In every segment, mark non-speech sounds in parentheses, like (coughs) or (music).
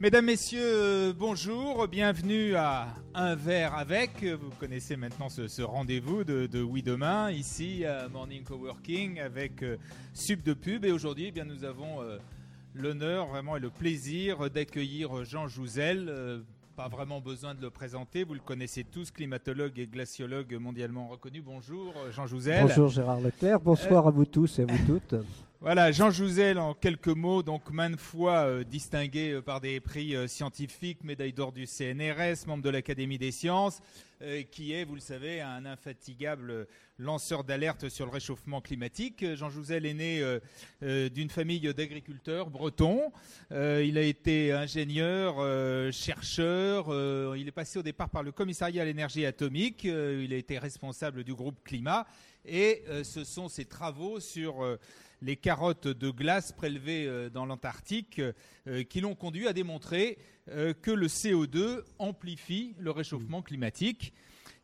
Mesdames, Messieurs, euh, bonjour, bienvenue à Un verre avec. Vous connaissez maintenant ce, rendez-vous de, Oui Demain, ici à Morning Coworking avec euh, Sub de Pub. Et aujourd'hui, eh bien, nous avons euh, l'honneur vraiment et le plaisir d'accueillir Jean Jouzel. pas vraiment besoin de le présenter, vous le connaissez tous, climatologue et glaciologue mondialement reconnu. Bonjour Jean Jouzel. Bonjour Gérard Leclerc, bonsoir à vous tous et à vous toutes. Voilà, Jean Jouzel, en quelques mots, donc maintes fois euh, distingué euh, par des prix euh, scientifiques, médaille d'or du CNRS, membre de l'Académie des sciences, qui est, vous le savez, un infatigable lanceur d'alerte sur le réchauffement climatique. Jean Jouzel est né d'une famille d'agriculteurs bretons. il a été ingénieur, chercheur. il est passé au départ par le commissariat à l'énergie atomique. il a été responsable du groupe Climat. Et ce sont ses travaux sur les carottes de glace prélevées euh, dans l'Antarctique euh, qui l'ont conduit à démontrer euh, que le CO2 amplifie le réchauffement climatique.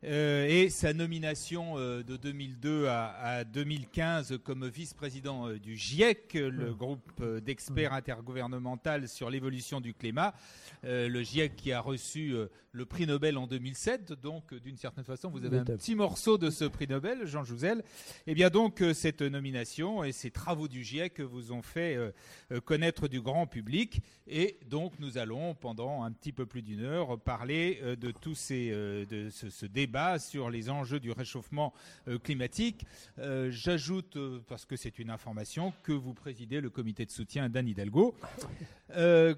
Euh, et sa nomination euh, de 2002 à, 2015 comme vice-président euh, du GIEC, le groupe d'experts intergouvernemental sur l'évolution du climat, le GIEC qui a reçu le prix Nobel en 2007. Donc, d'une certaine façon, vous avez un petit morceau de ce prix Nobel, Jean Jouzel. Et eh bien donc, cette nomination et ces travaux du GIEC vous ont fait connaître du grand public. Et donc, nous allons, pendant un petit peu plus d'une heure, parler de tous ces, de ce, ce débat sur les enjeux du réchauffement euh, climatique. Euh, j'ajoute, euh, parce que c'est une information, que vous présidez le comité de soutien d'Anne Hidalgo.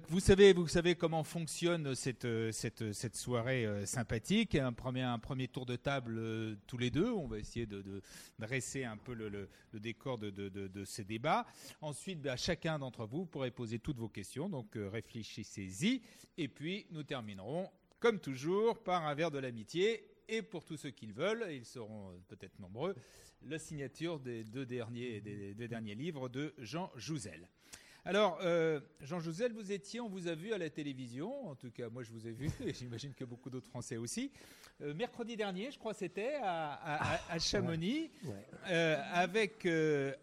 vous, savez, vous savez comment fonctionne cette, cette, soirée sympathique. Un premier, un premier tour de table tous les deux. On va essayer de, dresser un peu le, décor de, de, ces débats. Ensuite, bah, chacun d'entre vous pourrait poser toutes vos questions. Donc réfléchissez-y. Et puis, nous terminerons comme toujours, par un verre de l'amitié et pour tous ceux qui le veulent, ils seront euh, peut-être nombreux, la signature des deux derniers, des derniers livres de Jean Jouzel. Alors, euh, Jean Jouzel, vous étiez, on vous a vu à la télévision, en tout cas moi je vous ai vu, (laughs) et j'imagine que beaucoup d'autres Français aussi, euh, mercredi dernier, je crois c'était, à, à, Chamonix, avec,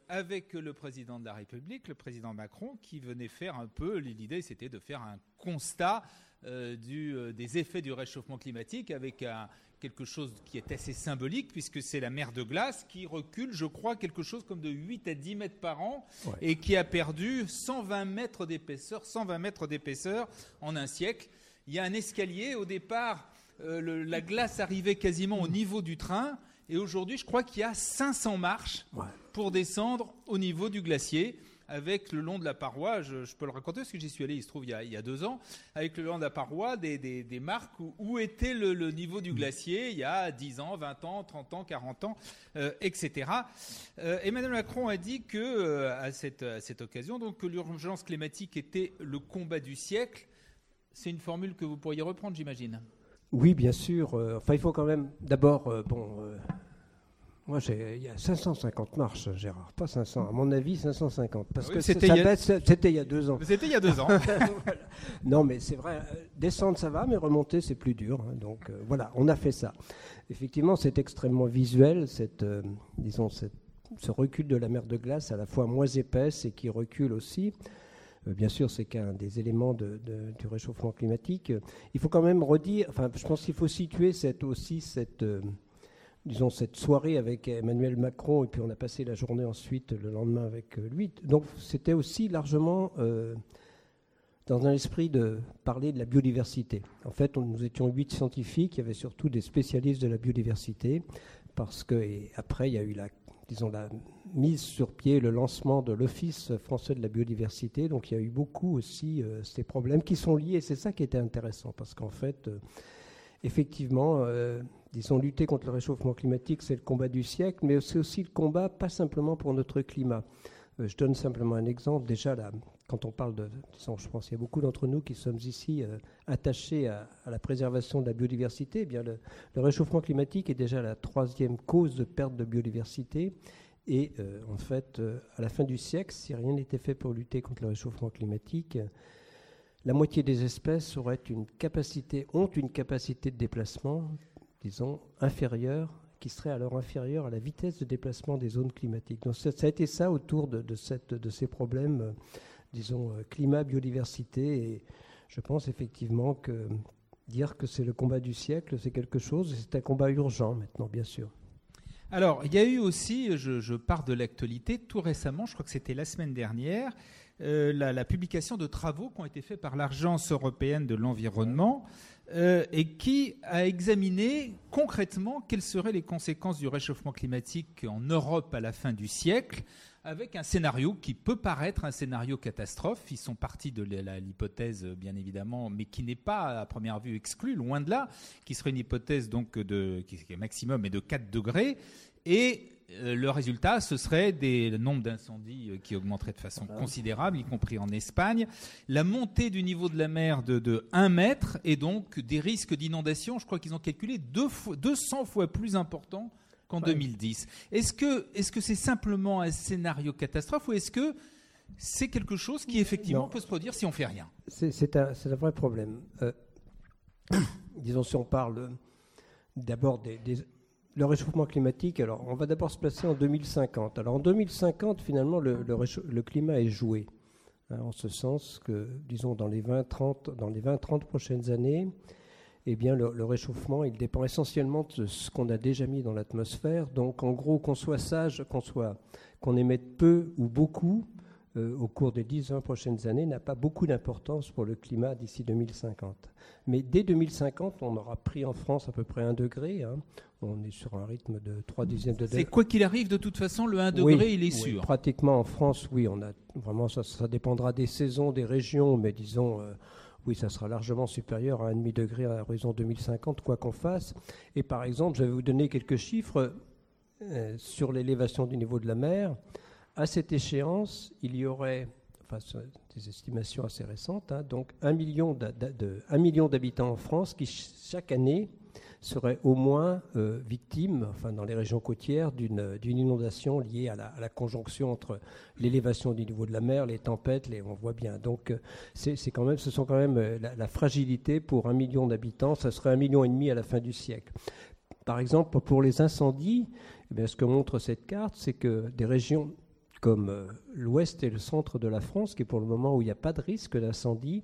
avec le président de la République, le président Macron, qui venait faire un peu, l'idée c'était de faire un constat du, des effets du réchauffement climatique avec un, quelque chose qui est assez symbolique, puisque c'est la mer de glace qui recule, je crois, quelque chose comme de 8 à 10 mètres par an, et qui a perdu 120 mètres d'épaisseur, 120 mètres d'épaisseur en un siècle. Il y a un escalier, au départ, euh, la glace arrivait quasiment au niveau du train, et aujourd'hui, je crois qu'il y a 500 marches pour descendre au niveau du glacier avec le long de la paroi, je, peux le raconter parce que j'y suis allé, il se trouve, il y, a, deux ans, avec le long de la paroi, des, marques où, était le, niveau du glacier il y a 10 ans, 20 ans, 30 ans, 40 ans, euh, etc. Euh, Emmanuel Macron a dit que, euh, à, cette, cette, occasion, donc, que l'urgence climatique était le combat du siècle. C'est une formule que vous pourriez reprendre, j'imagine? Oui, bien sûr. enfin, il faut quand même d'abord, bon moi, il y a 550 marches, Gérard, pas 500. À mon avis, 550. Parce que c'était il, y a deux ans. C'était il y a deux ans. (laughs) Non, mais c'est vrai, euh, descendre, ça va, mais remonter, c'est plus dur. Hein. donc euh, voilà, on a fait ça. Effectivement, c'est extrêmement visuel, cette, euh, disons, cette, ce recul de la mer de glace, à la fois moins épaisse et qui recule aussi. bien sûr, c'est qu'un des éléments de, du réchauffement climatique. Il faut quand même redire, enfin, je pense qu'il faut situer cette, aussi cette disons, cette soirée avec Emmanuel Macron, et puis on a passé la journée ensuite, le lendemain, avec euh, lui. Donc c'était aussi largement euh, dans un esprit de parler de la biodiversité. En fait, nous étions huit scientifiques, il y avait surtout des spécialistes de la biodiversité, parce que, après, il y a eu la, disons, la mise sur pied, le lancement de l'Office français de la biodiversité. Donc il y a eu beaucoup aussi euh, ces problèmes qui sont liés, c'est ça qui était intéressant, parce qu'en fait, effectivement, disons, lutter contre le réchauffement climatique, c'est le combat du siècle, mais c'est aussi le combat, pas simplement pour notre climat. Euh, je donne simplement un exemple. Déjà, quand on parle de, je pense qu'il y a beaucoup d'entre nous qui sommes ici euh, attachés à, la préservation de la biodiversité. Eh bien, le, réchauffement climatique est déjà la troisième cause de perte de biodiversité. Et euh, en fait, à la fin du siècle, si rien n'était fait pour lutter contre le réchauffement climatique, la moitié des espèces auraient une capacité, ont une capacité de déplacement disons, inférieure, qui serait alors inférieure à la vitesse de déplacement des zones climatiques. Donc ça, a été ça autour de, ces problèmes, euh, disons, euh, climat, biodiversité. Et je pense effectivement que dire que c'est le combat du siècle, c'est quelque chose, c'est un combat urgent maintenant, bien sûr. Alors, il y a eu aussi, je, pars de l'actualité, tout récemment, je crois que c'était la semaine dernière, euh, la, publication de travaux qui ont été faits par l'Agence européenne de l'environnement euh, et qui a examiné concrètement quelles seraient les conséquences du réchauffement climatique en Europe à la fin du siècle avec un scénario qui peut paraître un scénario catastrophe. Ils sont partis de l'hypothèse, bien évidemment, mais qui n'est pas à première vue exclue, loin de là, qui serait une hypothèse donc de, qui est maximum et de 4 degrés. Et le résultat, ce serait des nombres d'incendies euh, qui augmenteraient de façon considérable, y compris en Espagne, la montée du niveau de la mer de, 1 mètre et donc des risques d'inondation, je crois qu'ils ont calculé deux 200 fois plus importants qu'en 2010. Est-ce que est-ce que c'est simplement un scénario catastrophe ou est-ce que c'est quelque chose qui effectivement peut se produire si on fait rien? C'est un, un, vrai problème. Euh, (coughs) disons si on parle d'abord des, le réchauffement climatique. Alors on va d'abord se placer en 2050. Alors en 2050 finalement le, le, climat est joué. Hein, en ce sens que, disons, dans les 20-30 dans les 20-30 prochaines années, eh bien, le, réchauffement, il dépend essentiellement de ce qu'on a déjà mis dans l'atmosphère. Donc, en gros, qu'on soit sage, qu'on soit, qu'on émette peu ou beaucoup euh, au cours des 10-20 prochaines années, n'a pas beaucoup d'importance pour le climat d'ici 2050. Mais dès 2050, on aura pris en France à peu près 1 degré. Hein. On est sur un rythme de 3 dixièmes de degré. C'est quoi qu'il arrive, de toute façon, le 1 degré, il est sûr. Pratiquement en France, oui, on a vraiment ça, ça dépendra des saisons, des régions, mais disons. Euh, oui, ça sera largement supérieur à 1,5 degré à l'horizon 2050, quoi qu'on fasse. Et par exemple, je vais vous donner quelques chiffres euh, sur l'élévation du niveau de la mer. À cette échéance, il y aurait, enfin, des estimations assez récentes, hein, donc 1 million d'habitants en France qui, chaque année, seraient au moins euh, victimes, enfin dans les régions côtières, d'une inondation liée à la, conjonction entre l'élévation du niveau de la mer, les tempêtes, les, on voit bien. Donc euh, c'est quand même, ce sont quand même euh, la, fragilité pour un million d'habitants, ça serait un million et demi à la fin du siècle. Par exemple, pour les incendies, eh ce que montre cette carte, c'est que des régions comme l'ouest et le centre de la France, qui pour le moment où il n'y a pas de risque d'incendie,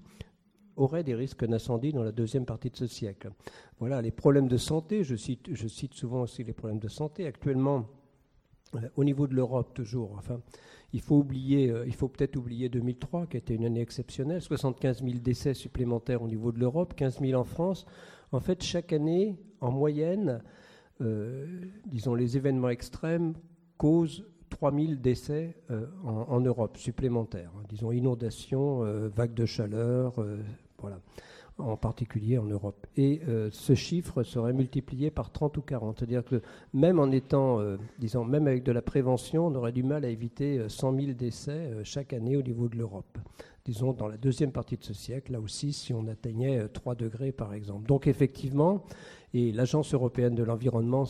aurait des risques d'incendie dans la deuxième partie de ce siècle. Voilà, les problèmes de santé, je cite, je cite souvent aussi les problèmes de santé. Actuellement, euh, au niveau de l'Europe, toujours, enfin, il faut euh, faut peut-être oublier 2003, qui a été une année exceptionnelle, 75 000 décès supplémentaires au niveau de l'Europe, 15 000 en France. En fait, chaque année, en moyenne, euh, disons, les événements extrêmes causent 3000 décès en, Europe supplémentaires. Hein. disons inondations, vagues de chaleur, voilà, en particulier en Europe. Et euh, ce chiffre serait multiplié par 30 ou 40. C'est-à-dire que même en étant, euh, disons, même avec de la prévention, on aurait du mal à éviter 100 euh, 000 décès chaque année au niveau de l'Europe. Disons, dans la deuxième partie de ce siècle, là aussi, si on atteignait 3 degrés, par exemple. Donc, effectivement, et l'Agence européenne de l'environnement,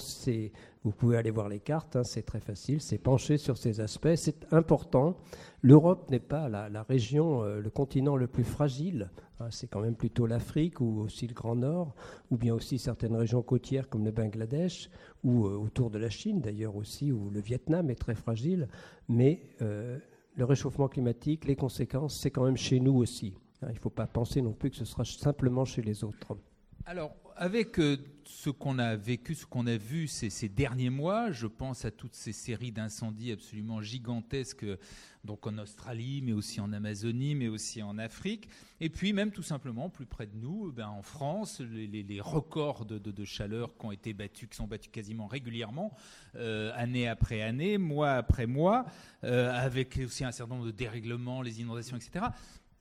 vous pouvez aller voir les cartes, hein, c'est très facile, c'est penché sur ces aspects, c'est important. L'Europe n'est pas la, région, euh, le continent le plus fragile, hein, c'est quand même plutôt l'Afrique ou aussi le Grand Nord, ou bien aussi certaines régions côtières comme le Bangladesh, ou euh, autour de la Chine d'ailleurs aussi, où le Vietnam est très fragile, mais euh, le réchauffement climatique, les conséquences, c'est quand même chez nous aussi. Hein. il ne faut pas penser non plus que ce sera simplement chez les autres. Alors, avec euh, ce qu'on a vécu, ce qu'on a vu ces, derniers mois, je pense à toutes ces séries d'incendies absolument gigantesques, donc en Australie, mais aussi en Amazonie, mais aussi en Afrique, et puis même tout simplement plus près de nous, eh ben, en France, les, records de, chaleur qui ont été battus, qui sont battus quasiment régulièrement, euh, année après année, mois après mois, euh, avec aussi un certain nombre de dérèglements, les inondations, etc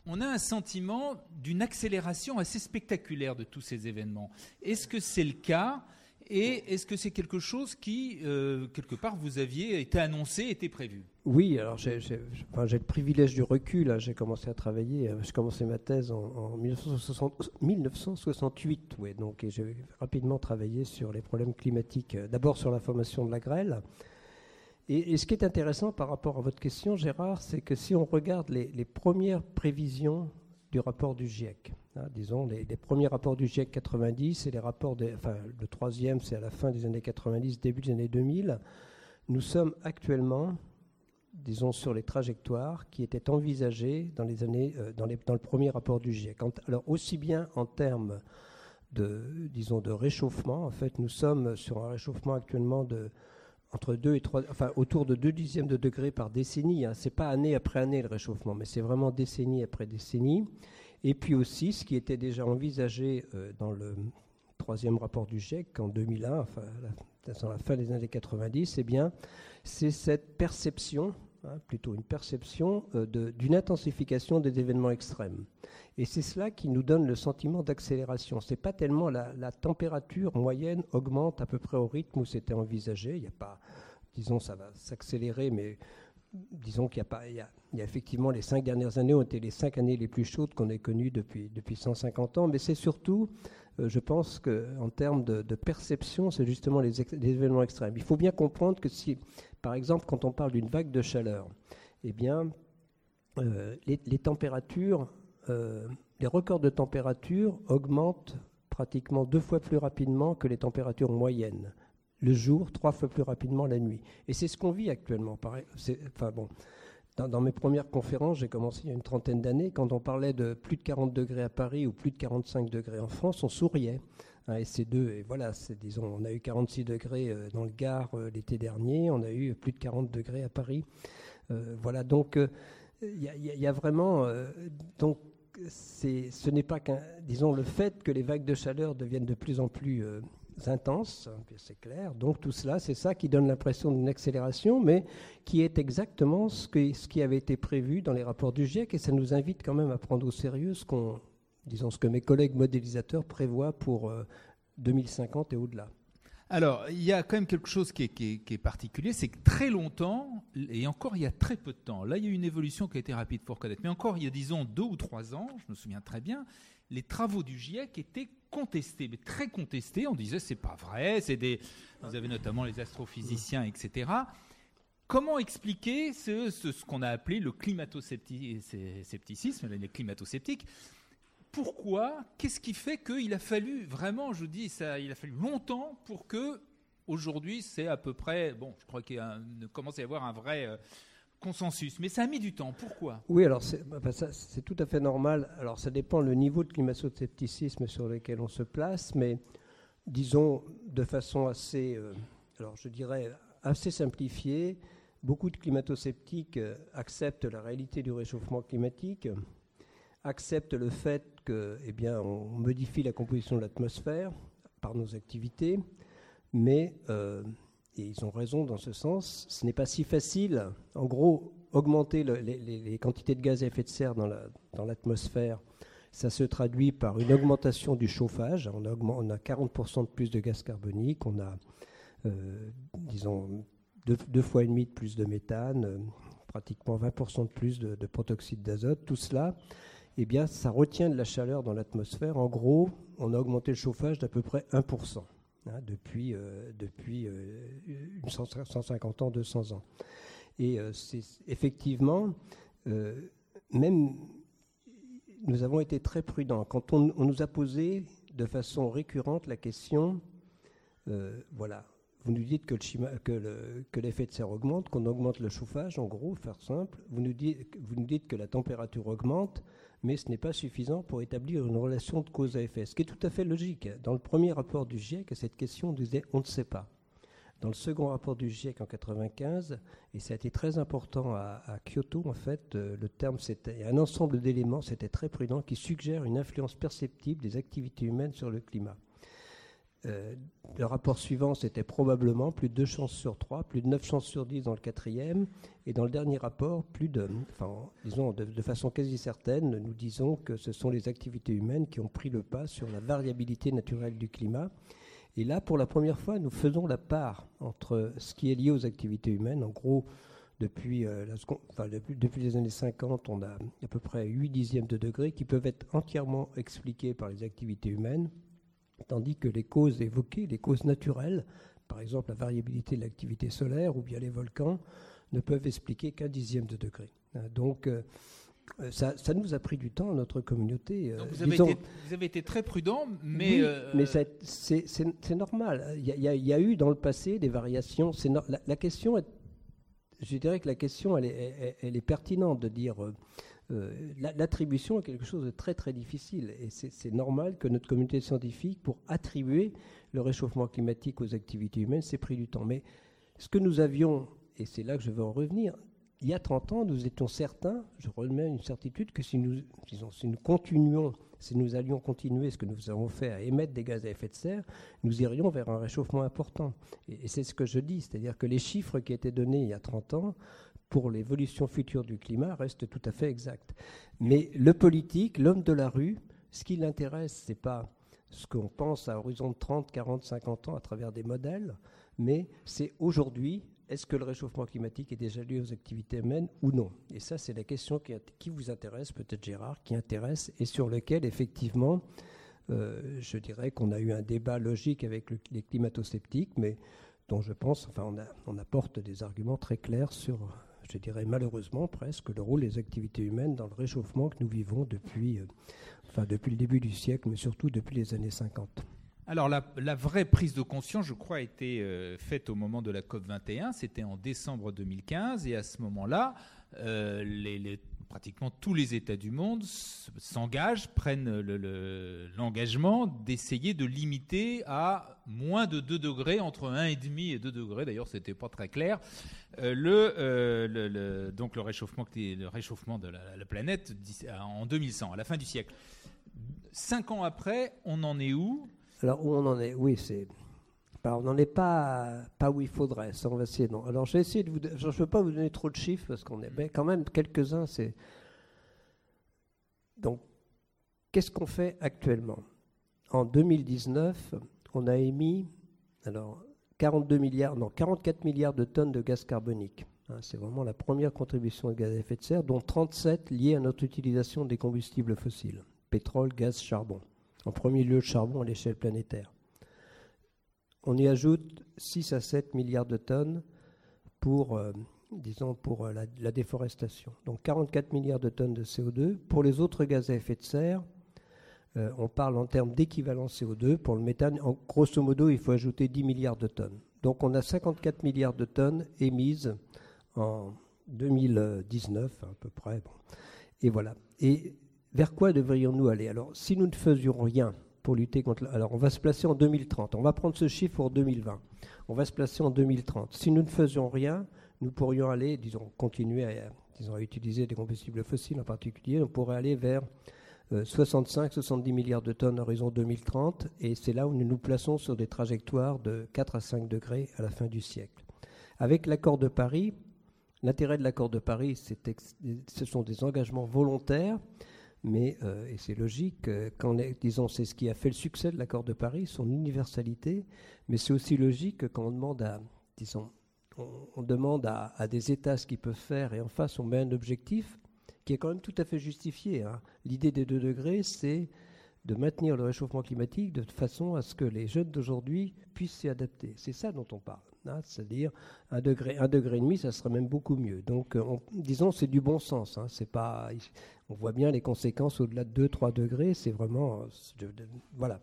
on a un sentiment d'une accélération assez spectaculaire de tous ces événements. Est-ce que c'est le cas et est-ce que c'est quelque chose qui, euh, quelque part, vous aviez été annoncé, été prévu? Oui, alors j'ai le privilège du recul. J'ai commencé à travailler, euh, j'ai commencé ma thèse en, 1968, ouais, donc j'ai rapidement travaillé sur les problèmes climatiques. Euh, d'abord sur la formation de la grêle, et, ce qui est intéressant par rapport à votre question, Gérard, c'est que si on regarde les, premières prévisions du rapport du GIEC, hein, disons les, premiers rapports du GIEC 90 et les rapports, enfin le troisième c'est à la fin des années 90, début des années 2000, nous sommes actuellement disons, sur les trajectoires qui étaient envisagées dans, les années, dans, les, dans le premier rapport du GIEC. Alors, aussi bien en termes de, disons, de réchauffement, en fait, nous sommes sur un réchauffement actuellement de entre 2 et 3, enfin autour de 2 dixièmes de degré par décennie. Hein. Ce n'est pas année après année le réchauffement, mais c'est vraiment décennie après décennie. Et puis aussi, ce qui était déjà envisagé euh, dans le troisième rapport du GIEC en 2001, enfin dans la fin des années 90, eh bien, c'est cette perception plutôt une perception euh, d'une intensification des événements extrêmes. Et c'est cela qui nous donne le sentiment d'accélération. Ce n'est pas tellement la, température moyenne augmente à peu près au rythme où c'était envisagé. Il n'y a pas, disons, ça va s'accélérer, mais disons qu'il n'y a pas, il y a, effectivement les cinq dernières années ont été les cinq années les plus chaudes qu'on ait connues depuis, depuis 150 ans, mais c'est surtout, je pense qu'en termes de, perception, c'est justement les, les, événements extrêmes. Il faut bien comprendre que si par exemple, quand on parle d'une vague de chaleur, eh bien, euh, les, températures, euh, les records de température augmentent pratiquement deux fois plus rapidement que les températures moyennes. Le jour, trois fois plus rapidement la nuit. Et c'est ce qu'on vit actuellement. Enfin bon, dans, mes premières conférences, j'ai commencé il y a une trentaine d'années, quand on parlait de plus de 40 degrés à Paris ou plus de 45 degrés en France, on souriait. Hein, et ces deux, et voilà, disons, on a eu 46 degrés euh, dans le Gard euh, l'été dernier, on a eu plus de 40 degrés à Paris. Euh, voilà, donc il y, a vraiment, donc ce n'est pas qu'un, disons, le fait que les vagues de chaleur deviennent de plus en plus intenses, hein, c'est clair. Donc tout cela, c'est ça qui donne l'impression d'une accélération, mais qui est exactement ce, qui avait été prévu dans les rapports du GIEC, et ça nous invite quand même à prendre au sérieux ce qu'on disons ce que mes collègues modélisateurs prévoient pour 2050 euh, et au-delà. Alors, il y a quand même quelque chose qui est, particulier, c'est que très longtemps, et encore il y a très peu de temps, là il y a une évolution qui a été rapide pour reconnaître, mais encore il y a disons deux ou trois ans, je me souviens très bien, les travaux du GIEC étaient contestés, mais très contestés. On disait c'est pas vrai, c'est des, vous avez notamment les astrophysiciens, etc. Comment expliquer ce, ce, qu'on a appelé le climato-scepticisme, les climato-sceptiques? Pourquoi? Qu'est-ce qui fait qu'il a fallu vraiment, je dis, ça, il a fallu longtemps pour que aujourd'hui c'est à peu près, bon, je crois qu'il commence à y avoir un vrai euh, consensus, mais ça a mis du temps. Pourquoi? Oui, alors bah, bah, c'est tout à fait normal. Alors ça dépend le niveau de climato-scepticisme sur lequel on se place, mais disons de façon assez, euh, alors je dirais assez simplifiée, beaucoup de climato-sceptiques euh, acceptent la réalité du réchauffement climatique acceptent le fait que, eh bien, on modifie la composition de l'atmosphère par nos activités, mais euh, et ils ont raison dans ce sens. Ce n'est pas si facile. En gros, augmenter les, quantités de gaz à effet de serre dans l'atmosphère, ça se traduit par une augmentation du chauffage. On a, on a 40% de plus de gaz carbonique, on a, euh, disons, deux, fois et demi de plus de méthane, euh, pratiquement 20% de plus de, de protoxyde d'azote. Tout cela, eh bien, ça retient de la chaleur dans l'atmosphère. En gros, on a augmenté le chauffage d'à peu près 1% hein, depuis, euh, depuis 150 euh, ans, 200 ans. Et euh, c'est effectivement, même nous avons été très prudents. Quand on, nous a posé de façon récurrente la question, voilà, vous nous dites que, l'effet de serre augmente, qu'on augmente le chauffage, en gros, faire simple. Vous nous, dites, vous nous dites que la température augmente mais ce n'est pas suffisant pour établir une relation de cause à effet. Ce qui est tout à fait logique. Dans le premier rapport du GIEC, cette question, on disait on ne sait pas. Dans le second rapport du GIEC en 1995, et ça a été très important à, Kyoto, en fait, euh, le terme, c'était un ensemble d'éléments, c'était très prudent, qui suggèrent une influence perceptible des activités humaines sur le climat. Euh, le rapport suivant, c'était probablement plus de 2 chances sur 3, plus de 9 chances sur 10 dans le quatrième. Et dans le dernier rapport, plus de, enfin, disons de, façon quasi certaine, nous disons que ce sont les activités humaines qui ont pris le pas sur la variabilité naturelle du climat. Et là, pour la première fois, nous faisons la part entre ce qui est lié aux activités humaines. En gros, depuis, euh, depuis, les années 50, on a à peu près 8 dixièmes de degré qui peuvent être entièrement expliqués par les activités humaines tandis que les causes évoquées, les causes naturelles, par exemple la variabilité de l'activité solaire ou bien les volcans, ne peuvent expliquer qu'un dixième de degré. Hein, donc, euh, ça, nous a pris du temps, notre communauté. Euh, vous, avez été, très prudent, mais... Euh, mais c'est normal. Il y, a, eu dans le passé des variations. La, la, question est, je dirais que la question, elle est, pertinente de dire. L'attribution est quelque chose de très très difficile et c'est normal que notre communauté scientifique, pour attribuer le réchauffement climatique aux activités humaines, s'est pris du temps. Mais ce que nous avions, et c'est là que je veux en revenir, il y a 30 ans, nous étions certains, je remets une certitude, que si nous, si nous continuions, si nous allions continuer ce que nous avons fait à émettre des gaz à effet de serre, nous irions vers un réchauffement important. Et, c'est ce que je dis, c'est-à-dire que les chiffres qui étaient donnés il y a 30 ans pour l'évolution future du climat restent tout à fait exacts. Mais le politique, l'homme de la rue, ce qui l'intéresse, ce n'est pas ce qu'on pense à horizon de 30, 40, 50 ans à travers des modèles, mais c'est aujourd'hui est-ce que le réchauffement climatique est déjà lié aux activités humaines ou non? Et ça, c'est la question qui, vous intéresse, peut-être Gérard, qui intéresse, et sur lequel, effectivement, euh, je dirais qu'on a eu un débat logique avec les climato-sceptiques, mais dont je pense, enfin, on, apporte des arguments très clairs sur, je dirais malheureusement presque, le rôle des activités humaines dans le réchauffement que nous vivons depuis, euh, enfin, depuis le début du siècle, mais surtout depuis les années 50. Alors la, vraie prise de conscience, je crois, a été euh, faite au moment de la COP 21. C'était en décembre 2015, et à ce moment-là, euh, pratiquement tous les États du monde s'engagent, prennent l'engagement d'essayer de limiter à moins de 2 degrés, entre 1,5 et 2 degrés, d'ailleurs ce n'était pas très clair, euh, le, donc le réchauffement, le réchauffement de la, la, planète en 2100, à la fin du siècle. Cinq ans après, on en est où? Alors, où on en est? Oui, c'est. On n'en est pas, pas où il faudrait. Ça, on va essayer. Non. Alors, je vais essayer de vous. Je ne veux pas vous donner trop de chiffres parce qu'on est. Mais quand même, quelques-uns, c'est. Donc, qu'est-ce qu'on fait actuellement? En 2019, on a émis. Alors, 42 milliards, non, 44 milliards de tonnes de gaz carbonique. Hein, c'est vraiment la première contribution de gaz à effet de serre, dont 37 liées à notre utilisation des combustibles fossiles pétrole, gaz, charbon en premier lieu le charbon à l'échelle planétaire. On y ajoute 6 à 7 milliards de tonnes pour, euh, euh, la, déforestation. Donc 44 milliards de tonnes de CO2. Pour les autres gaz à effet de serre, euh, on parle en termes d'équivalent CO2. Pour le méthane, en, grosso modo, il faut ajouter 10 milliards de tonnes. Donc on a 54 milliards de tonnes émises en 2019 à peu près. Et voilà. Et vers quoi devrions-nous aller? Alors, si nous ne faisions rien pour lutter contre... Alors, on va se placer en 2030. On va prendre ce chiffre pour 2020. On va se placer en 2030. Si nous ne faisions rien, nous pourrions aller, disons, continuer à, disons, à utiliser des combustibles fossiles en particulier. On pourrait aller vers 65-70 euh, milliards de tonnes à horizon 2030. Et c'est là où nous nous plaçons sur des trajectoires de 4 à 5 degrés à la fin du siècle. Avec l'accord de Paris, l'intérêt de l'accord de Paris, ce sont des engagements volontaires mais, euh, et c'est logique, euh, quand disons, c'est ce qui a fait le succès de l'accord de Paris, son universalité, mais c'est aussi logique que quand on demande à, disons, on, demande à, des États ce qu'ils peuvent faire, et en face on met un objectif qui est quand même tout à fait justifié. Hein. L'idée des deux degrés, c'est de maintenir le réchauffement climatique de façon à ce que les jeunes d'aujourd'hui puissent s'y adapter. C'est ça dont on parle. C'est-à-dire un degré, un degré et demi, ça serait même beaucoup mieux. Donc, euh, disons, c'est du bon sens. Hein, on voit bien les conséquences au-delà de 2-3 degrés. C'est vraiment, euh, voilà.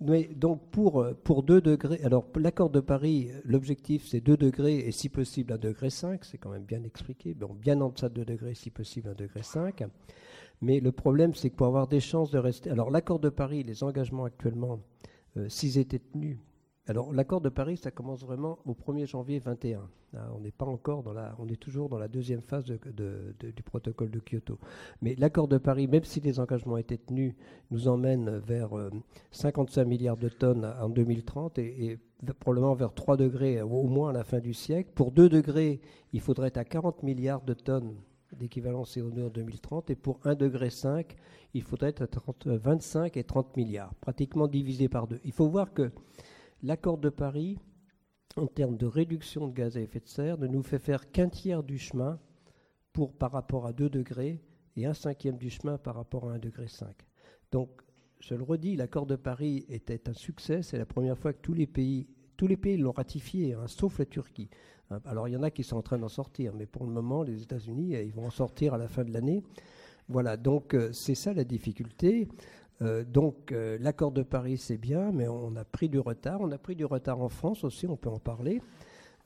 Mais donc pour euh, pour 2 degrés, alors l'accord de Paris, l'objectif c'est 2 degrés et si possible 1 degré 5, c'est quand même bien expliqué. Bon, bien en deçà de 2 degrés, si possible 1 degré 5. Mais le problème, c'est que pour avoir des chances de rester. Alors, l'accord de Paris, les engagements actuellement, s'ils étaient tenus, alors l'accord de Paris, ça commence vraiment au 1er janvier 21. Hein, on n'est pas encore dans la, on est toujours dans la deuxième phase du protocole de Kyoto. Mais l'accord de Paris, même si les engagements étaient tenus, nous emmène vers 55 euh, milliards de tonnes en 2030 et, probablement vers 3 degrés au moins à la fin du siècle. Pour 2 degrés, il faudrait être à 40 milliards de tonnes d'équivalent CO2 en 2030 et pour 1 degré 5, il faudrait être à 25 et 30 milliards, pratiquement divisé par deux. Il faut voir que l'accord de Paris, en termes de réduction de gaz à effet de serre, ne nous fait faire qu'un tiers du chemin pour, par rapport à 2 degrés et un cinquième du chemin par rapport à 1 degré 5. Donc, je le redis, l'accord de Paris était un succès. C'est la première fois que tous les pays, tous les pays l'ont ratifié, hein, sauf la Turquie. Hein, alors, il y en a qui sont en train d'en sortir, mais pour le moment, les États-Unis, ils vont en sortir à la fin de l'année. Voilà, donc euh, c'est ça la difficulté. Euh, donc euh, l'accord de Paris, c'est bien, mais on a pris du retard. On a pris du retard en France aussi, on peut en parler.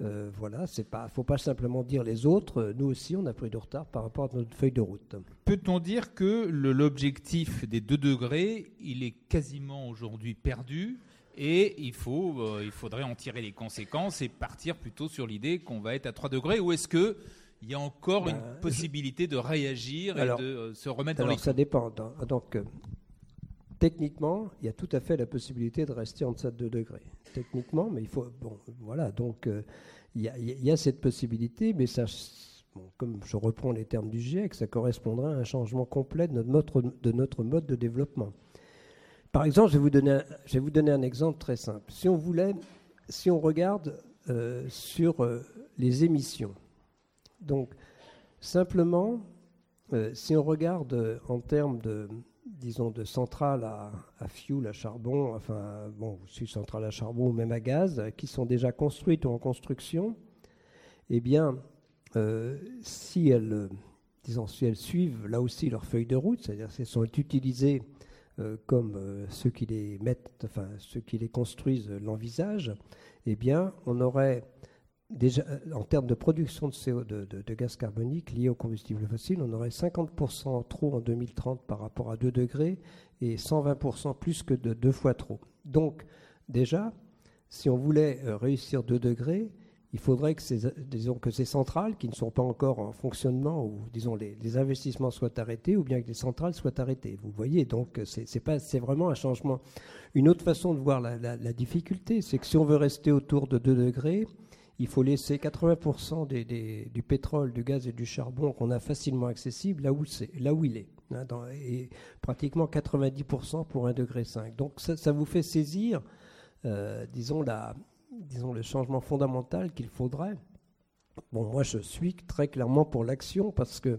Euh, voilà, c'est pas, faut pas simplement dire les autres. Nous aussi, on a pris du retard par rapport à notre feuille de route. Peut-on dire que l'objectif des 2 degrés, il est quasiment aujourd'hui perdu et il, faut, il faudrait en tirer les conséquences et partir plutôt sur l'idée qu'on va être à 3 degrés Ou est-ce qu'il y a encore ben, une possibilité de réagir et de se remettre dans alors ça dépend. Donc, techniquement, il y a tout à fait la possibilité de rester en deçà de 2 degrés. Techniquement, mais il faut. Bon, voilà, donc euh, il, y a, cette possibilité, mais ça. comme je reprends les termes du GIEC, ça correspondra à un changement complet de notre, de notre mode de développement. Par exemple, je vais, vous donner un, je vais vous donner un exemple très simple. Si on voulait, si on regarde euh, sur euh, les émissions, donc simplement, si on regarde en termes de, disons, de centrales à, fuel, à charbon, enfin, bon, centrales à charbon ou même à gaz, qui sont déjà construites ou en construction, eh bien, euh, si, elles, disons, suivent là aussi leur feuille de route, c'est-à-dire si elles sont utilisées euh, comme euh, ceux qui les mettent, enfin, ceux qui les construisent l'envisagent, eh bien, on aurait déjà, en termes de production de, CO, de, de, gaz carbonique lié aux combustibles fossiles, on aurait 50% trop en 2030 par rapport à 2 degrés et 120% plus que de deux fois trop. Donc, déjà, si on voulait euh, réussir 2 degrés, il faudrait que ces, centrales, qui ne sont pas encore en fonctionnement, ou disons les, investissements soient arrêtés, ou bien que les centrales soient arrêtées. Vous voyez, donc c'est vraiment un changement. Une autre façon de voir la, la difficulté, c'est que si on veut rester autour de 2 degrés, il faut laisser 80% du pétrole, du gaz et du charbon qu'on a facilement accessible là où, là où il est. Hein, et pratiquement 90% pour 1,5 degré. Donc ça, vous fait saisir, euh, disons, la, disons, le changement fondamental qu'il faudrait. Bon, moi je suis très clairement pour l'action parce que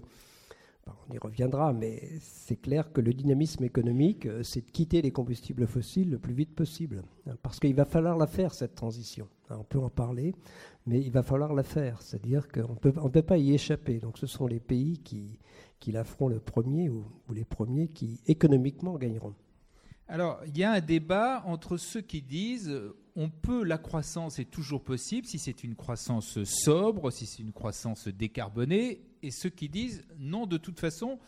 on y reviendra, mais c'est clair que le dynamisme économique, euh, c'est de quitter les combustibles fossiles le plus vite possible. Hein, parce qu'il va falloir la faire, cette transition. Hein, on peut en parler, mais il va falloir la faire. C'est-à-dire qu'on ne peut pas y échapper. Donc ce sont les pays qui, la feront le premier ou, les premiers qui économiquement gagneront. Alors, il y a un débat entre ceux qui disent on peut, la croissance est toujours possible si c'est une croissance sobre, si c'est une croissance décarbonée, et ceux qui disent non, de toute façon,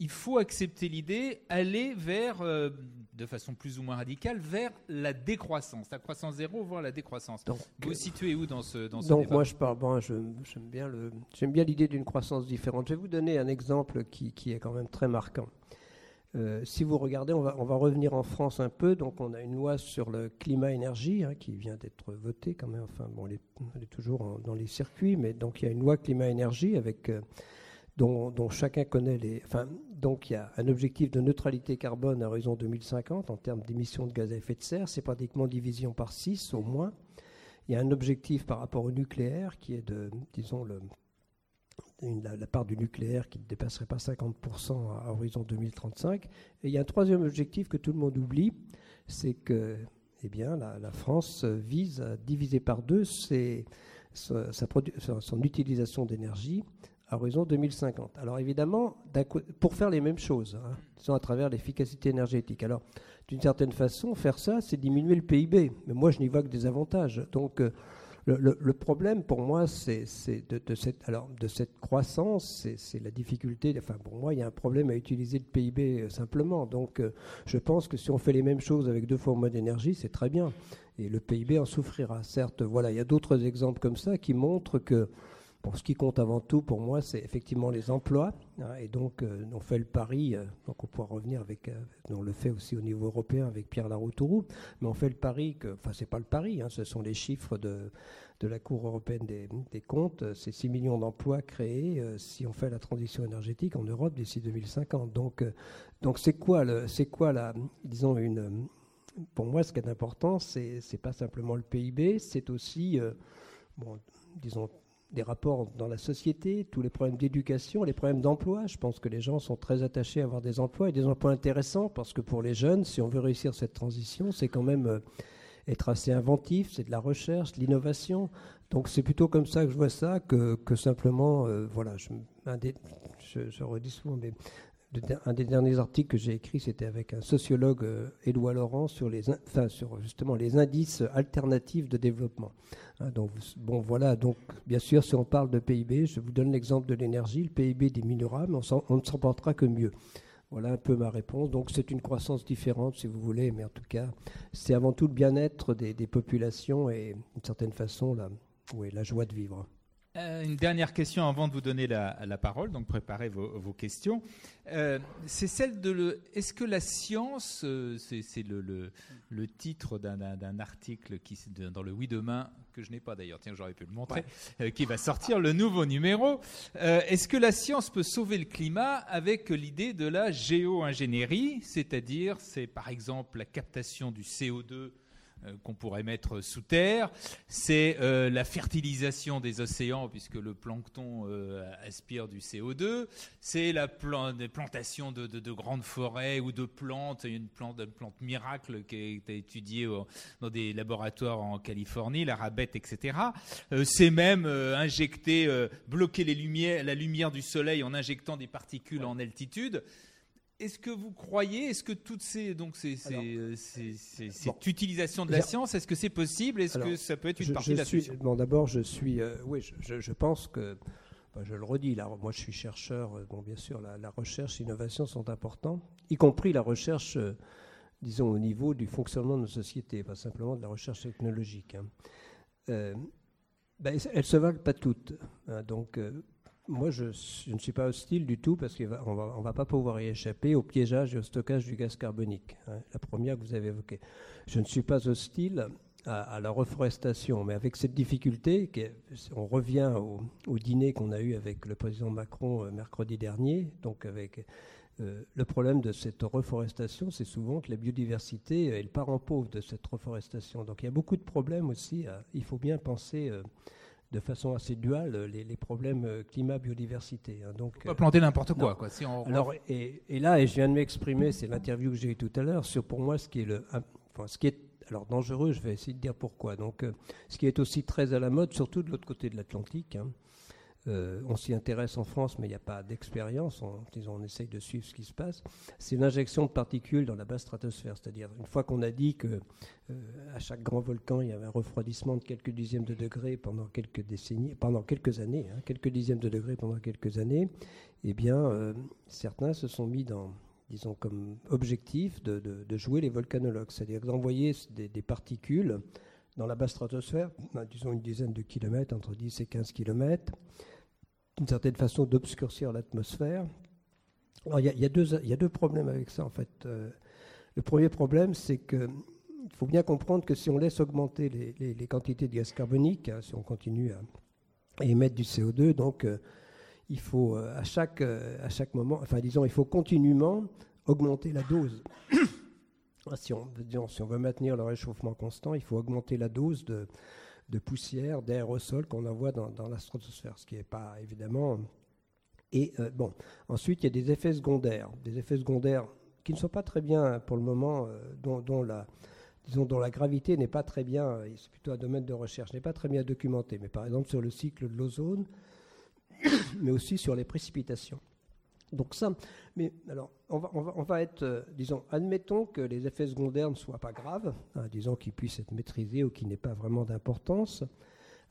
il faut accepter l'idée, aller vers, euh, de façon plus ou moins radicale, vers la décroissance, la croissance zéro, voire la décroissance. Donc, vous vous situez où dans ce, dans ce Donc moi, je parle, bon, j'aime bien le, j'aime bien l'idée d'une croissance différente. Je vais vous donner un exemple qui, qui est quand même très marquant. Euh, si vous regardez, on va, on va, revenir en France un peu. Donc, on a une loi sur le climat-énergie hein, qui vient d'être votée quand même. Enfin, bon, elle est, toujours dans les circuits, mais donc il y a une loi climat-énergie avec euh, dont, chacun connaît les. Enfin, donc il y a un objectif de neutralité carbone à horizon 2050 en termes d'émissions de gaz à effet de serre. C'est pratiquement division par 6 au moins. Il y a un objectif par rapport au nucléaire qui est de, disons, le la, part du nucléaire qui ne dépasserait pas 50% à, horizon 2035. Et il y a un troisième objectif que tout le monde oublie, c'est que eh bien, la, France vise à diviser par deux sa, son utilisation d'énergie à horizon 2050. Alors évidemment, pour faire les mêmes choses, hein, à travers l'efficacité énergétique. Alors, d'une certaine façon, faire ça, c'est diminuer le PIB. Mais moi, je n'y vois que des avantages. Donc, euh, le, problème pour moi, c'est de, cette, alors, de cette croissance, c'est la difficulté. Enfin, pour moi, il y a un problème à utiliser le PIB euh, simplement. Donc, euh, je pense que si on fait les mêmes choses avec deux moins d'énergie, c'est très bien. Et le PIB en souffrira. Certes, voilà, il y a d'autres exemples comme ça qui montrent que pour ce qui compte avant tout, pour moi, c'est effectivement les emplois. Hein, et donc, euh, on fait le pari, euh, donc on pourra revenir avec, euh, on le fait aussi au niveau européen avec Pierre Laroutourou, mais on fait le pari que, enfin, c'est pas le pari, hein, ce sont les chiffres de, de la Cour européenne des, des comptes, c'est 6 millions d'emplois créés si on fait la transition énergétique en Europe d'ici 2050. Donc, donc c'est quoi, c'est quoi la, disons, une. Pour moi, ce qui est important, c'est, c'est pas simplement le PIB, c'est aussi, bon, disons, des rapports dans la société, tous les problèmes d'éducation, les problèmes d'emploi. Je pense que les gens sont très attachés à avoir des emplois et des emplois intéressants parce que pour les jeunes, si on veut réussir cette transition, c'est quand même euh, être assez inventif, c'est de la recherche, de l'innovation. Donc c'est plutôt comme ça que je vois ça que, simplement, euh, voilà, je, je, redis souvent, mais un des derniers articles que j'ai écrit, c'était avec un sociologue, Éloi Laurent, sur, les, enfin, sur justement les indices alternatifs de développement. Hein, bon, voilà, donc bien sûr, si on parle de PIB, je vous donne l'exemple de l'énergie, le PIB diminuera, mais on, ne s'en portera que mieux. Voilà un peu ma réponse. Donc c'est une croissance différente, si vous voulez, mais en tout cas, c'est avant tout le bien-être des, populations et, d'une certaine façon, la joie de vivre. Euh, une dernière question avant de vous donner la, parole, donc préparez vos, questions. Euh, c'est celle de le. Est-ce que la science, euh, c'est le, le, titre d'un article qui dans le Oui demain que je n'ai pas d'ailleurs, tiens j'aurais pu le montrer, qui va sortir le nouveau numéro. Est-ce que la science peut sauver le climat avec l'idée de la géo-ingénierie, c'est-à-dire c'est par exemple la captation du CO2 euh, qu'on pourrait mettre sous terre. C'est euh, la fertilisation des océans, puisque le plancton euh, aspire du CO2. C'est la plantation de, grandes forêts ou de plantes. Une plante, plante miracle qui a été étudiée dans des laboratoires en Californie, la rabette, etc. c'est même injecter, bloquer les lumières, la lumière du soleil en injectant des particules en altitude. Est-ce que vous croyez, est-ce que toutes ces, donc ces, euh, cette utilisation de la science, est-ce que c'est possible Est-ce que ça peut être une partie de la solution? Bon, d'abord, je suis, euh, oui, je, pense que, je le redis, là, moi je suis chercheur, euh, bon, bien sûr, la, recherche, l'innovation sont importants, y compris la recherche, disons, au niveau du fonctionnement de nos sociétés, pas simplement de la recherche technologique. Hein. Ben, elles ne se valent pas toutes. Hein, donc, moi, je, ne suis pas hostile du tout parce qu'on ne va, pas pouvoir y échapper au piégeage et au stockage du gaz carbonique, hein, la première que vous avez évoquée. Je ne suis pas hostile à, la reforestation, mais avec cette difficulté, on revient au, dîner qu'on a eu avec le président Macron euh, mercredi dernier, donc avec euh, le problème de cette reforestation, c'est souvent que la biodiversité est le parent pauvre de cette reforestation. Donc il y a beaucoup de problèmes aussi. il faut bien penser. Euh, de façon assez duale les, problèmes euh, climat-biodiversité. Hein. Donc, pas planter n'importe quoi. quoi si on... Alors, et, là, et je viens de m'exprimer, c'est l'interview que j'ai eue tout à l'heure, sur pour moi ce qui est le, enfin, ce qui est alors dangereux, je vais essayer de dire pourquoi. Donc, euh, ce qui est aussi très à la mode, surtout de l'autre côté de l'Atlantique, hein, euh, on s'y intéresse en France, mais il n'y a pas d'expérience. On, essaye de suivre ce qui se passe. C'est l'injection de particules dans la basse stratosphère. C'est-à-dire, une fois qu'on a dit que euh, chaque grand volcan, il y avait un refroidissement de quelques dixièmes de degrés pendant quelques décennies, pendant quelques années, hein, quelques dixièmes de degrés pendant quelques années, eh bien, euh, certains se sont mis dans, disons, comme objectif de, jouer les volcanologues, c'est-à-dire d'envoyer des, particules dans la basse stratosphère, ben, disons une dizaine de kilomètres, entre 10 et 15 kilomètres, d'une certaine façon d'obscurcir l'atmosphère. Alors il y, a deux problèmes avec ça en fait. Euh, le premier problème, c'est qu'il faut bien comprendre que si on laisse augmenter les, quantités de gaz carbonique, hein, si on continue à, émettre du CO2, donc euh, il faut euh, à, chaque, moment, enfin disons, il faut continuellement augmenter la dose. (coughs) si on veut maintenir le réchauffement constant, il faut augmenter la dose de, de poussière, d'aérosol qu'on envoie dans, la stratosphère, ce qui n'est pas évidemment. Et euh, bon, ensuite, il y a des effets secondaires, des effets secondaires qui ne sont pas très bien pour le moment, euh, dont, la, dont la gravité n'est pas très bien, c'est plutôt un domaine de recherche, n'est pas très bien documenté, mais par exemple sur le cycle de l'ozone, (coughs) mais aussi sur les précipitations. Donc ça, mais alors, on va, être, euh, disons, admettons que les effets secondaires ne soient pas graves, hein, disons qu'ils puissent être maîtrisés ou qu'ils n'aient pas vraiment d'importance.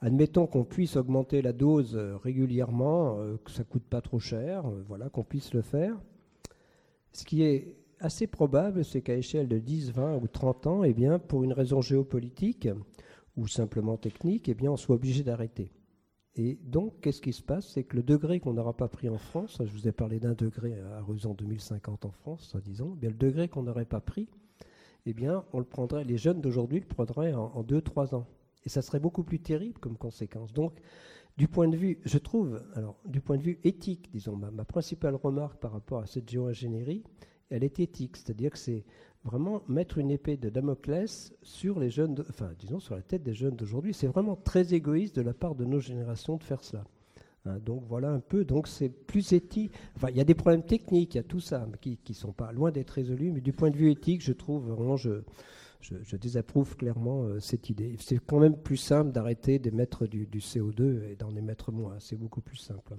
Admettons qu'on puisse augmenter la dose euh, régulièrement, euh, que ça ne coûte pas trop cher, voilà, qu'on puisse le faire. Ce qui est assez probable, c'est qu'à échelle de 10, 20 ou 30 ans, eh bien, pour une raison géopolitique ou simplement technique, eh bien, on soit obligé d'arrêter. Et donc, qu'est-ce qui se passe? C'est que le degré qu'on n'aura pas pris en France, je vous ai parlé d'un degré à horizon 2050 en France, soi-disant, bien le degré qu'on n'aurait pas pris, eh bien, on le prendrait, les jeunes d'aujourd'hui le prendraient en 2-3 ans. Et ça serait beaucoup plus terrible comme conséquence. Donc, du point de vue, je trouve, alors, du point de vue éthique, disons, ma, ma principale remarque par rapport à cette géo-ingénierie, elle est éthique, c'est-à-dire que c'est vraiment mettre une épée de Damoclès sur les jeunes, enfin disons sur la tête des jeunes d'aujourd'hui. C'est vraiment très égoïste de la part de nos générations de faire cela. Hein, donc voilà un peu, donc c'est plus éthique. Enfin, il y a des problèmes techniques, il y a tout ça qui ne sont pas loin d'être résolus, mais du point de vue éthique, je trouve vraiment, je, je, désapprouve clairement euh, cette idée. C'est quand même plus simple d'arrêter d'émettre du, du CO2 et d'en émettre moins. C'est beaucoup plus simple.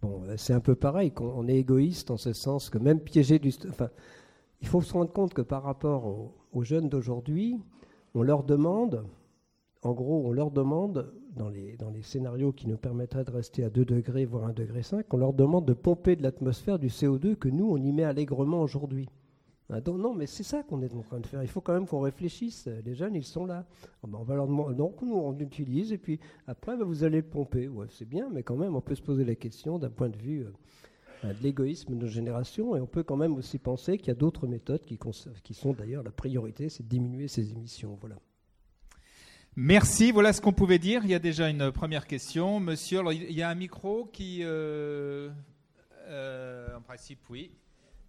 bon, c'est un peu pareil, on est égoïste en ce sens que même piéger du... il faut se rendre compte que par rapport aux, jeunes d'aujourd'hui, on leur demande, en gros, on leur demande, dans les, dans les scénarios qui nous permettraient de rester à 2 degrés, voire 1 degré 5, on leur demande de pomper de l'atmosphère du CO2 que nous, on y met allègrement aujourd'hui. Ah, non, mais c'est ça qu'on est en train de faire. Il faut quand même qu'on réfléchisse. Les jeunes, ils sont là. Ah, ben, on va leur demander. Donc, nous, on utilise, et puis après, ben, vous allez le pomper. C'est bien, mais quand même, on peut se poser la question d'un point de vue euh, de l'égoïsme de nos générations, et on peut quand même aussi penser qu'il y a d'autres méthodes qui, sont d'ailleurs la priorité, c'est de diminuer ces émissions. Voilà. Merci, voilà ce qu'on pouvait dire. Il y a déjà une première question. Monsieur, il y a un micro qui, euh, euh, en principe, oui.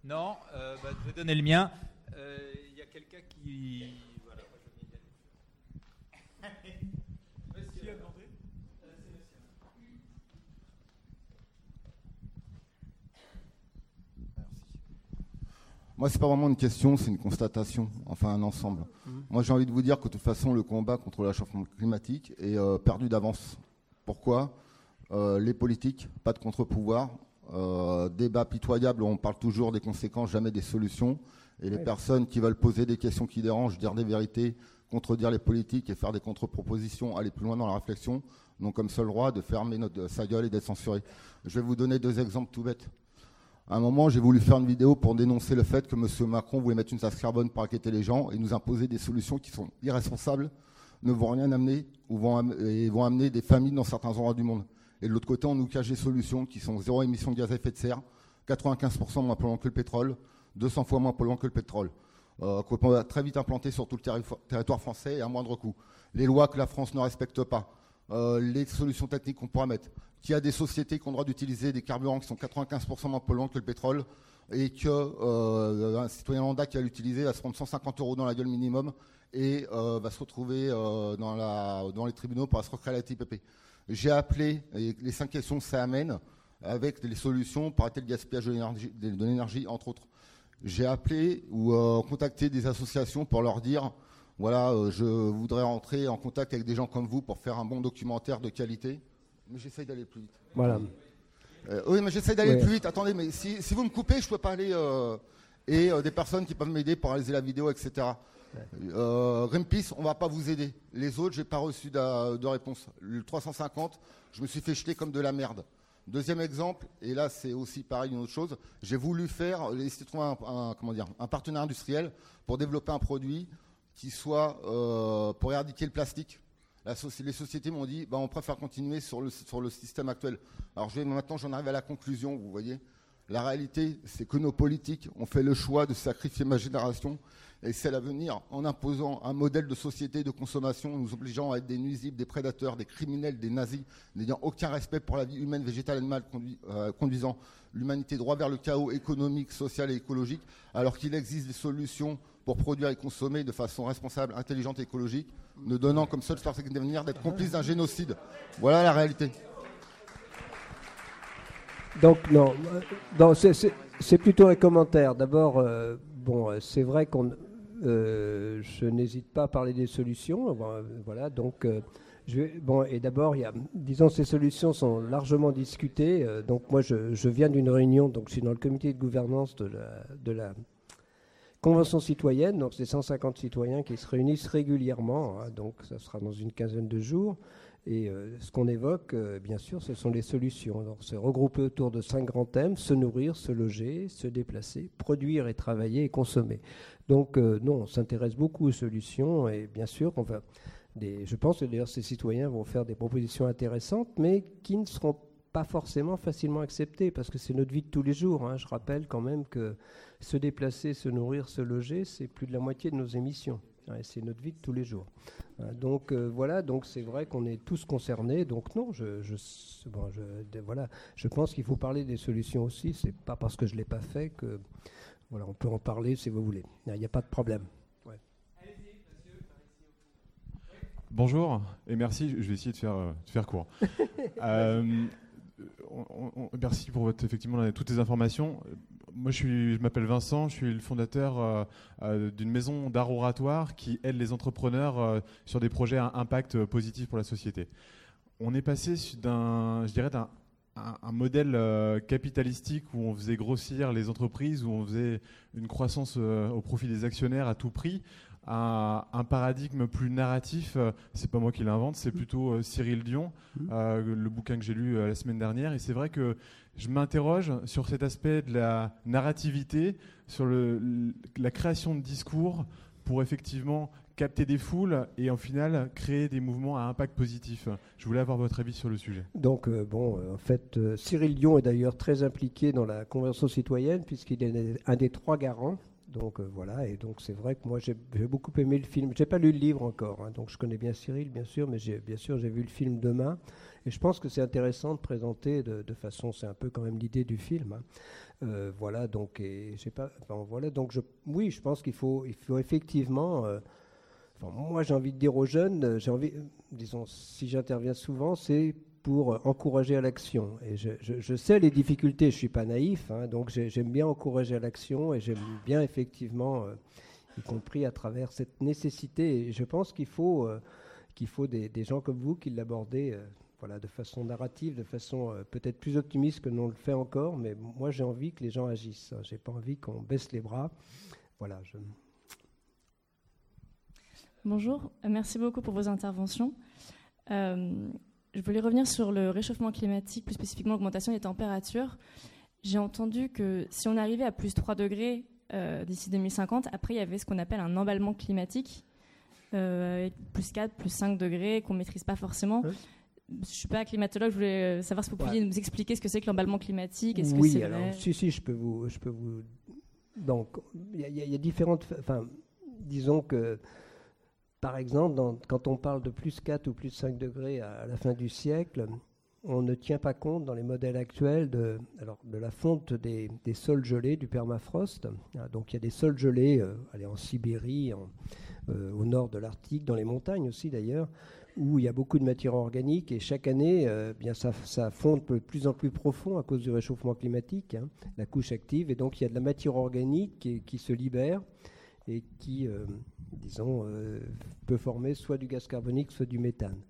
Non, euh, bah, je vais donner le mien. Il y a quelqu'un qui. Euh, Moi, c'est pas vraiment une question, c'est une constatation, enfin un ensemble. Mhm. Moi, j'ai envie de vous dire que de toute façon, le combat contre le réchauffement climatique est perdu d'avance. Pourquoi? Les politiques, pas de contre-pouvoir, euh, débat pitoyable où on parle toujours des conséquences, jamais des solutions. Et les personnes qui veulent poser des questions qui dérangent, dire des vérités, contredire les politiques et faire des contre-propositions, aller plus loin dans la réflexion, n'ont comme seul droit de fermer notre, sa gueule et d'être censurés. Je vais vous donner deux exemples tout bêtes. À un moment, j'ai voulu faire une vidéo pour dénoncer le fait que M. Macron voulait mettre une taxe carbone pour inquiéter les gens et nous imposer des solutions qui sont irresponsables, ne vont rien amener ou vont, et vont amener des familles dans certains endroits du monde. Et de l'autre côté, on nous cache des solutions qui sont zéro émission de gaz à effet de serre, 95% moins polluant que le pétrole, 200 fois moins polluant que le pétrole. Euh, qu'on va très vite implanter sur tout le territoire français et à moindre coût. Les lois que la France ne respecte pas, euh, les solutions techniques qu'on pourra mettre, qu'il y a des sociétés qui ont le droit d'utiliser des carburants qui sont 95% moins polluants que le pétrole, et qu'un euh, citoyen lambda qui va l'utiliser va se prendre 150 euros dans la gueule minimum et euh, va se retrouver dans, les tribunaux pour se recréer la TIPP. J'ai appelé, les cinq questions ça amène, avec les solutions pour arrêter le gaspillage de l'énergie, entre autres. J'ai appelé ou contacté des associations pour leur dire, voilà, euh, je voudrais rentrer en contact avec des gens comme vous pour faire un bon documentaire de qualité. Mais j'essaye d'aller plus vite. Voilà. Euh, oui, mais j'essaye d'aller plus vite. Attendez, mais si, vous me coupez, je ne peux pas aller. et des personnes qui peuvent m'aider pour réaliser la vidéo, etc. Euh, Greenpeace, on va pas vous aider. Les autres, j'ai pas reçu de, réponse. Le 350, je me suis fait jeter comme de la merde. Deuxième exemple, et là c'est aussi pareil une autre chose, j'ai voulu faire, essayer de trouver un, comment dire, un partenaire industriel pour développer un produit qui soit euh, pour éradiquer le plastique. les sociétés m'ont dit, bah, on préfère continuer sur le, système actuel. Alors maintenant j'en arrive à la conclusion, vous voyez. La réalité, c'est que nos politiques ont fait le choix de sacrifier ma génération et c'est l'avenir en imposant un modèle de société de consommation, nous obligeant à être des nuisibles, des prédateurs, des criminels, des nazis, n'ayant aucun respect pour la vie humaine, végétale, animale, euh, conduisant l'humanité droit vers le chaos économique, social et écologique, alors qu'il existe des solutions pour produire et consommer de façon responsable, intelligente et écologique, ne donnant comme seule d'avenir d'être complice d'un génocide. Voilà la réalité. Donc non, c'est plutôt un commentaire. D'abord, euh, bon, c'est vrai qu'on euh, je n'hésite pas à parler des solutions. Voilà, donc, euh, bon, et d'abord, disons, ces solutions sont largement discutées. Euh, donc, moi, je, viens d'une réunion, donc je suis dans le comité de gouvernance de la Convention citoyenne. Donc, c'est 150 citoyens qui se réunissent régulièrement. Hein, donc, ça sera dans une quinzaine de jours. Et ce qu'on évoque, bien sûr, ce sont les solutions. Donc, c'est regroupé autour de cinq grands thèmes se nourrir, se loger, se déplacer, produire et travailler et consommer. Donc, euh, non, on s'intéresse beaucoup aux solutions et bien sûr, on va je pense que d'ailleurs ces citoyens vont faire des propositions intéressantes, mais qui ne seront pas forcément facilement acceptées parce que c'est notre vie de tous les jours. Hein. Je rappelle quand même que se déplacer, se nourrir, se loger, c'est plus de la moitié de nos émissions. c'est notre vie de tous les jours. Hein. Donc euh, voilà, donc c'est vrai qu'on est tous concernés. Donc non, je, je, bon, je voilà, je pense qu'il faut parler des solutions aussi. C'est pas parce que je l'ai pas fait que voilà, on peut en parler si vous voulez. Il n'y a pas de problème. Bonjour et merci. Je vais essayer de faire, de faire court. (laughs) Euh, merci pour effectivement toutes les informations. Moi, je, m'appelle Vincent, je suis le fondateur euh, euh, d'une maison d'art oratoire qui aide les entrepreneurs sur des projets à impact positif pour la société. On est passé d'un, modèle capitalistique où on faisait grossir les entreprises, où on faisait une croissance au profit des actionnaires à tout prix, un paradigme plus narratif. c'est pas moi qui l'invente, c'est plutôt Cyril Dion, mmh. le bouquin que j'ai lu la semaine dernière. Et c'est vrai que je m'interroge sur cet aspect de la narrativité, sur la création de discours pour effectivement capter des foules et en final créer des mouvements à impact positif. Je voulais avoir votre avis sur le sujet. Donc euh, bon, euh, en fait, euh, Cyril Dion est d'ailleurs très impliqué dans la conversion citoyenne puisqu'il est un des trois garants. Donc voilà, et donc c'est vrai que moi j'ai beaucoup aimé le film. J'ai pas lu le livre encore, hein, donc je connais bien Cyril bien sûr, mais bien sûr j'ai vu le film demain. Et je pense que c'est intéressant de présenter de, façon, c'est un peu quand même l'idée du film. Hein. Euh, voilà, donc, et, pas, voilà, donc je, oui, je pense qu'il faut, il faut effectivement. Euh, moi, j'ai envie de dire aux jeunes, euh, j'ai envie, disons, si j'interviens souvent, c'est pour encourager à l'action. Et je, sais les difficultés, je suis pas naïf, hein, donc j'aime bien encourager à l'action et j'aime bien effectivement, y compris à travers cette nécessité. Et je pense qu'il faut, qu'il faut des, gens comme vous qui l'abordez voilà, de façon narrative, de façon euh, peut-être plus optimiste que l'on le fait encore, mais moi j'ai envie que les gens agissent. J'ai pas envie qu'on baisse les bras. Voilà. Bonjour, euh, merci beaucoup pour vos interventions. Euh, je voulais revenir sur le réchauffement climatique, plus spécifiquement l'augmentation des températures. J'ai entendu que si on arrivait à plus 3 degrés d'ici 2050, après il y avait ce qu'on appelle un emballement climatique, plus 4, plus 5 degrés, qu'on ne maîtrise pas forcément je ne suis pas climatologue, je voulais euh, savoir si vous pouviez nous expliquer ce que c'est que l'emballement climatique. Est-ce oui, que alors, vrai si, si, je peux vous. Je peux vous donc, il y, a différentes. Enfin, disons que, par exemple, quand on parle de plus 4 ou plus 5 degrés à, la fin du siècle, on ne tient pas compte dans les modèles actuels de, alors, de la fonte des, sols gelés, du permafrost. Ah, donc, il y a des sols gelés euh, allez, en Sibérie, euh, au nord de l'Arctique, dans les montagnes aussi d'ailleurs où il y a beaucoup de matière organique. Et chaque année, euh, bien ça, ça, fonde de plus en plus profond à cause du réchauffement climatique, hein, la couche active, et donc il y a de la matière organique qui, se libère et qui, euh, disons, euh, peut former soit du gaz carbonique, soit du méthane.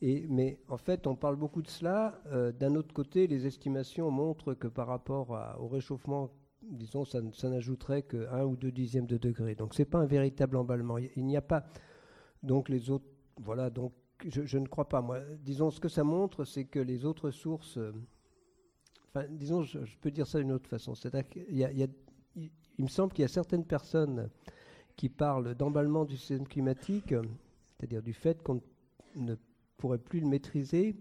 Et, mais en fait, on parle beaucoup de cela. D'un autre côté, les estimations montrent que par rapport au réchauffement disons, ça, n'ajouterait que 1 ou 2 dixièmes de degré. Donc, ce n'est pas un véritable emballement. Il n'y a pas. Donc, les autres voilà, donc je, ne crois pas. Moi, disons, ce que ça montre, c'est que les autres sources. Euh, enfin, disons, je, peux dire ça d'une autre façon. C'est-à-dire il, me semble qu'il y a certaines personnes qui parlent d'emballement du système climatique, c'est-à-dire du fait qu'on ne pourrait plus le maîtriser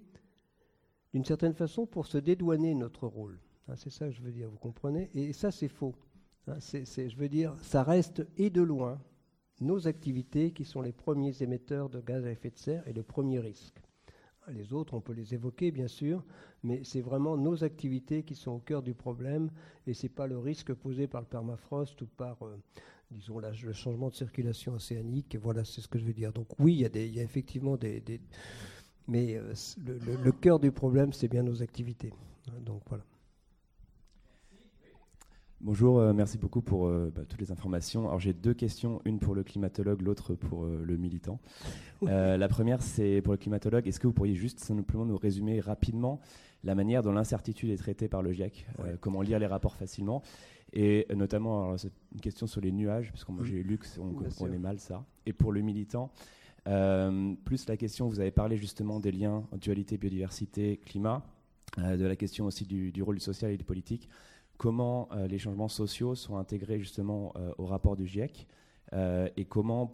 d'une certaine façon pour se dédouaner notre rôle. Hein, c'est ça que je veux dire, vous comprenez? Et ça, c'est faux. Hein, je veux dire, ça reste et de loin nos activités qui sont les premiers émetteurs de gaz à effet de serre et le premier risque. Les autres, on peut les évoquer, bien sûr, mais c'est vraiment nos activités qui sont au cœur du problème et ce n'est pas le risque posé par le permafrost ou par, euh, disons, le changement de circulation océanique. voilà, c'est ce que je veux dire. Donc oui, il y, a effectivement des... mais euh, le, le, cœur du problème, c'est bien nos activités. Donc voilà. Bonjour, euh, merci beaucoup pour euh, bah, toutes les informations. Alors j'ai deux questions, une pour le climatologue, l'autre pour euh, le militant. la première, c'est pour le climatologue. Est-ce que vous pourriez juste simplement nous résumer rapidement la manière dont l'incertitude est traitée par le GIEC Comment lire les rapports facilement Et notamment, c'est une question sur les nuages, parce que moi j'ai lu qu'on comprenait mal ça. Et pour le militant, plus la question, vous avez parlé justement des liens dualité, biodiversité, climat, de la question aussi du, du rôle du social et du politique comment euh, les changements sociaux sont intégrés justement euh, au rapport du GIEC euh, et comment,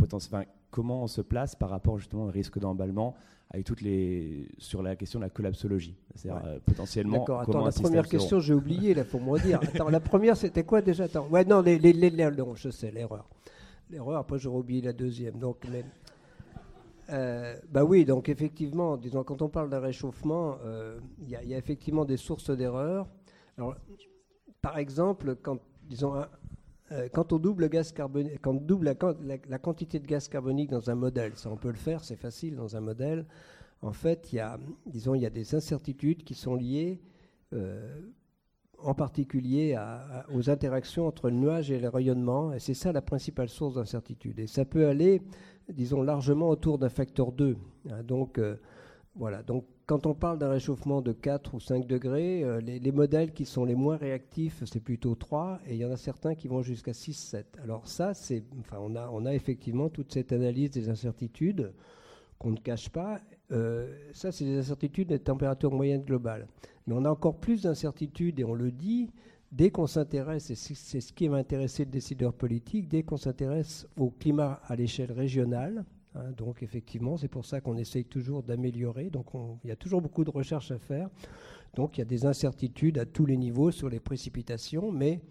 comment on se place par rapport justement au risque d'emballement avec toutes les sur la question de la collapsologie. C'est-à-dire potentiellement. D'accord. Attends, la première question, j'ai oublié là pour me dire. (laughs) Attends, la première c'était quoi déjà? Attends. Ouais, non, les, les, les, non, je sais l'erreur. L'erreur. Après, j'aurais oublié la deuxième. Donc, bah oui, donc effectivement, disons, quand on parle d'un réchauffement, il y, y, a effectivement des sources d'erreur. Alors, par exemple, quand, euh, on double la, quantité de gaz carbonique dans un modèle, ça on peut le faire, c'est facile dans un modèle. En fait, il y a, disons, il y a des incertitudes qui sont liées, euh, en particulier aux interactions entre le nuage et le rayonnement, et c'est ça la principale source d'incertitude. Et ça peut aller, disons, largement autour d'un facteur 2. Hein. donc, euh, Voilà, donc quand on parle d'un réchauffement de 4 ou 5 degrés, euh, les, modèles qui sont les moins réactifs, c'est plutôt 3, et il y en a certains qui vont jusqu'à 6, 7. Alors ça, c'est, enfin, on a, on a effectivement toute cette analyse des incertitudes qu'on ne cache pas. Euh, ça, c'est des incertitudes des températures moyennes globales. Mais on a encore plus d'incertitudes, et on le dit, dès qu'on s'intéresse, et c'est ce qui va intéresser le décideur politique, dès qu'on s'intéresse au climat à l'échelle régionale, Hein, donc effectivement, c'est pour ça qu'on essaye toujours d'améliorer. Donc il y a toujours beaucoup de recherches à faire. Donc il y a des incertitudes à tous les niveaux sur les précipitations, mais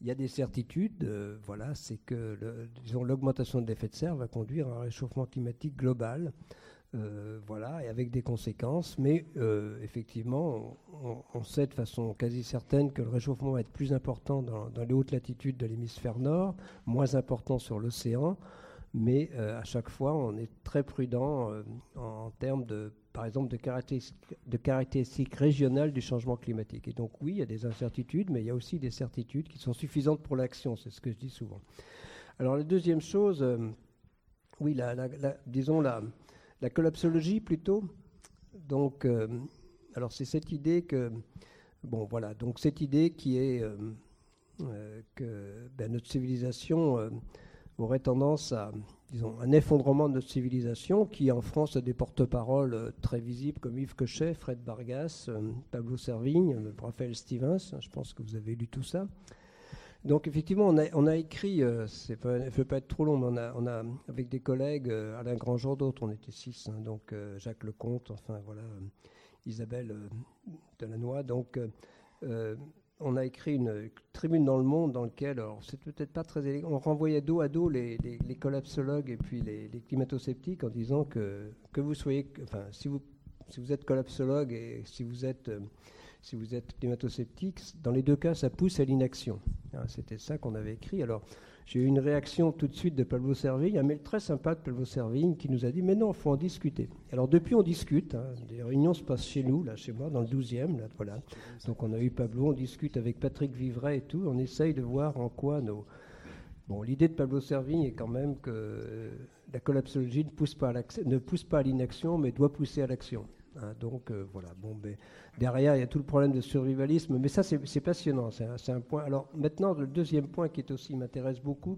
il y a des certitudes. Euh, voilà, c'est que l'augmentation de l'effet de serre va conduire à un réchauffement climatique global. Euh, voilà, et avec des conséquences. Mais euh, effectivement, on, sait de façon quasi certaine que le réchauffement va être plus important dans les hautes latitudes de l'hémisphère nord, moins important sur l'océan mais euh, à chaque fois, on est très prudent euh, en, termes de, par exemple, de caractéristiques, régionales du changement climatique. Et donc, oui, il y a des incertitudes, mais il y a aussi des certitudes qui sont suffisantes pour l'action, c'est ce que je dis souvent. Alors, la deuxième chose, euh, oui, la, disons la, la collapsologie plutôt. Donc, alors c'est cette idée que, bon, voilà, donc cette idée qui est que ben, notre civilisation aurait tendance à, disons, un effondrement de notre civilisation qui, en France, a des porte-paroles euh, très visibles comme Yves Cochet, Fred Vargas, euh, Pablo Servigne, euh, Raphaël Stevens. Hein, je pense que vous avez lu tout ça. Donc effectivement, on a, on a écrit, il ne faut pas être trop long, mais on a, on a avec des collègues, Alain Grandjean, d'autres, on était six, hein, donc Jacques Lecomte, enfin voilà, Isabelle Delannoy, donc on a écrit une tribune dans le monde dans laquelle, c'est peut-être pas très élégant, on renvoyait dos à dos les, collapsologues et puis les, climato-sceptiques en disant que, vous soyez, enfin, si vous, si vous êtes collapsologue et si vous êtes, euh, si êtes climato-sceptique, dans les deux cas, ça pousse à l'inaction. Hein, c'était ça qu'on avait écrit. Alors, j'ai eu une réaction tout de suite de Pablo Servigne, un mail très sympa de Pablo Servigne qui nous a dit Mais non, il faut en discuter. Alors depuis, on discute. Hein. Les réunions se passent chez nous, là, chez moi, dans le 12e. Là, voilà. Donc on a eu Pablo, on discute avec Patrick Vivray et tout. On essaye de voir en quoi nos. Bon, l'idée de Pablo Servigne est quand même que euh, la collapsologie ne pousse pas à l'inaction, mais doit pousser à l'action. Hein, donc euh, voilà, bon, ben, derrière il y a tout le problème de survivalisme, mais ça c'est passionnant, c'est un, point. Alors maintenant le deuxième point qui est aussi m'intéresse beaucoup,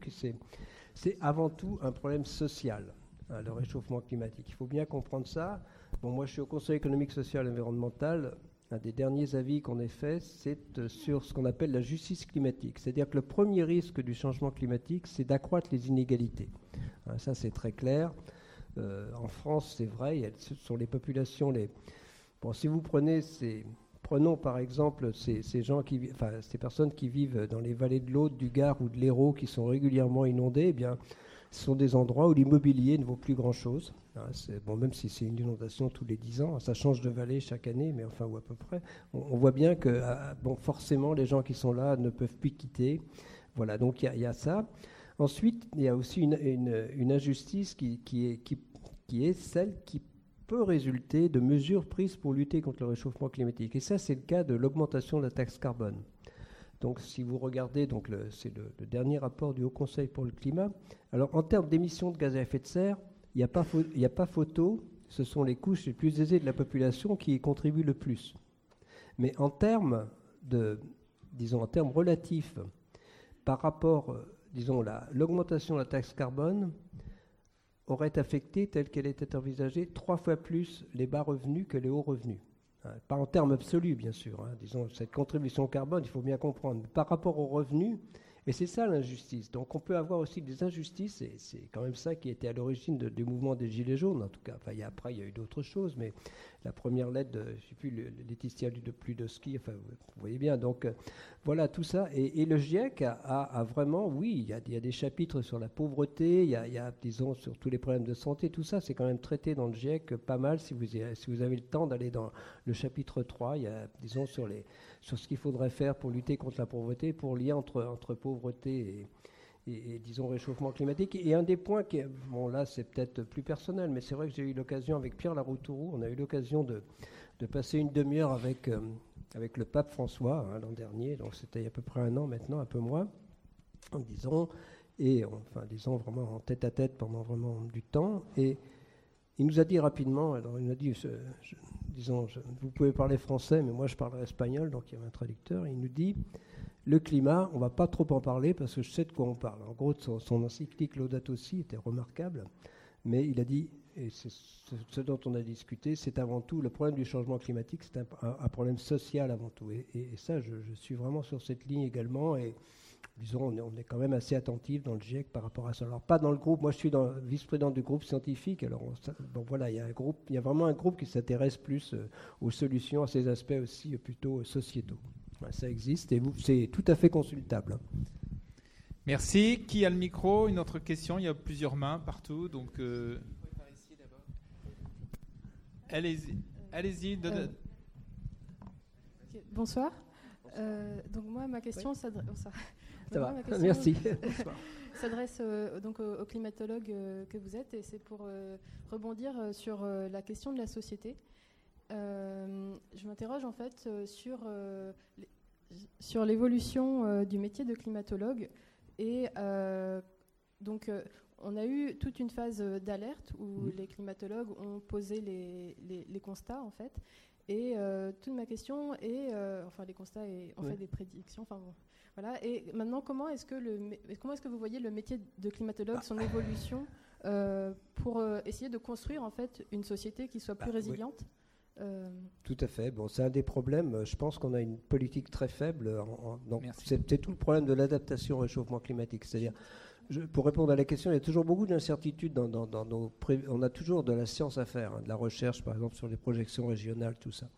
c'est avant tout un problème social, hein, le réchauffement climatique. Il faut bien comprendre ça. Bon, moi je suis au Conseil économique, social et environnemental. Un des derniers avis qu'on ait fait, c'est euh, sur ce qu'on appelle la justice climatique. C'est-à-dire que le premier risque du changement climatique, c'est d'accroître les inégalités. Hein, ça c'est très clair. Euh, en France, c'est vrai, ce sont les populations les. Bon, si vous prenez ces. Prenons par exemple ces, gens qui, enfin, ces personnes qui vivent dans les vallées de l'Aude, du Gard ou de l'Hérault qui sont régulièrement inondées, eh bien, ce sont des endroits où l'immobilier ne vaut plus grand-chose. Hein, bon, même si c'est une inondation tous les 10 ans, ça change de vallée chaque année, mais enfin, ou à peu près. On, voit bien que, ah, bon, forcément, les gens qui sont là ne peuvent plus quitter. Voilà, donc il y, a ça. Ensuite, il y a aussi une, injustice qui, est, qui, est, celle qui peut résulter de mesures prises pour lutter contre le réchauffement climatique. Et ça, c'est le cas de l'augmentation de la taxe carbone. Donc, si vous regardez, c'est le, dernier rapport du Haut Conseil pour le climat. Alors, en termes d'émissions de gaz à effet de serre, il n'y a, pas a pas photo. Ce sont les couches les plus aisées de la population qui y contribuent le plus. Mais en termes de, disons, en termes relatifs, par rapport disons, l'augmentation de la taxe carbone aurait affecté, telle qu'elle était envisagée, trois fois plus les bas revenus que les hauts revenus. Hein, pas en termes absolus, bien sûr. Hein. disons, cette contribution carbone, il faut bien comprendre. Par rapport aux revenus, et c'est ça l'injustice. Donc on peut avoir aussi des injustices, et c'est quand même ça qui était à l'origine du mouvement des Gilets jaunes, en tout cas. Enfin, après, il y a eu d'autres choses, mais la première lettre, de, je sais plus, Laetitia plus de enfin, vous, voyez bien. Donc euh, voilà tout ça. Et, le GIEC a, vraiment, oui, il y, a, des chapitres sur la pauvreté, il y, a, disons, sur tous les problèmes de santé, tout ça, c'est quand même traité dans le GIEC pas mal. Si vous, si vous avez le temps d'aller dans le chapitre 3, il y a, disons, sur, les, sur ce qu'il faudrait faire pour lutter contre la pauvreté, pour lier entre, pauvreté et disons réchauffement climatique. Et un des points qui bon là c'est peut-être plus personnel, mais c'est vrai que j'ai eu l'occasion avec Pierre Laroutourou, on a eu l'occasion de, passer une demi-heure avec, euh, le pape François hein, l'an dernier, donc c'était il y a à peu près un an maintenant, un peu moins, disons, et enfin disons vraiment en tête à tête pendant vraiment du temps. Et il nous a dit rapidement, alors il nous a dit, disons, vous pouvez parler français, mais moi je parlerai espagnol, donc il y avait un traducteur, il nous dit, le climat, on va pas trop en parler parce que je sais de quoi on parle. En gros, son, son encyclique Laudato aussi était remarquable, mais il a dit, et c'est ce dont on a discuté, c'est avant tout le problème du changement climatique, c'est un, problème social avant tout. Et, ça, je, suis vraiment sur cette ligne également. Disons, on est, quand même assez attentif dans le GIEC par rapport à ça. Alors, pas dans le groupe, moi je suis vice-président du groupe scientifique. Alors, bon, voilà, il y, a un groupe, il y a vraiment un groupe qui s'intéresse plus euh, aux solutions, à ces aspects aussi euh, plutôt euh, sociétaux. ça existe et c'est tout à fait consultable. Merci. Qui a le micro? Une autre question Il y a plusieurs mains partout. Donc, Allez-y. Allez-y. Bonsoir. Euh, donc moi, ma question s'adresse. Merci. (laughs) s'adresse euh, donc au, climatologue que vous êtes et c'est pour rebondir sur la question de la société. je m'interroge en fait sur sur l'évolution du métier de climatologue et donc on a eu toute une phase euh, d'alerte où les climatologues ont posé les, constats en fait. Et euh, toute ma question est, euh, enfin les constats et en fait des prédictions. Enfin voilà. Et maintenant, comment est-ce que le, comment est-ce que vous voyez le métier de climatologue, son évolution, pour essayer de construire en fait une société qui soit plus bah, résiliente Tout à fait. Bon, c'est un des problèmes. Je pense qu'on a une politique très faible. donc c'est tout le problème de l'adaptation au réchauffement climatique. C'est-à-dire, pour répondre à la question, il y a toujours beaucoup d'incertitudes dans, nos. On a toujours de la science à faire, hein, de la recherche, par exemple, sur les projections régionales, tout ça.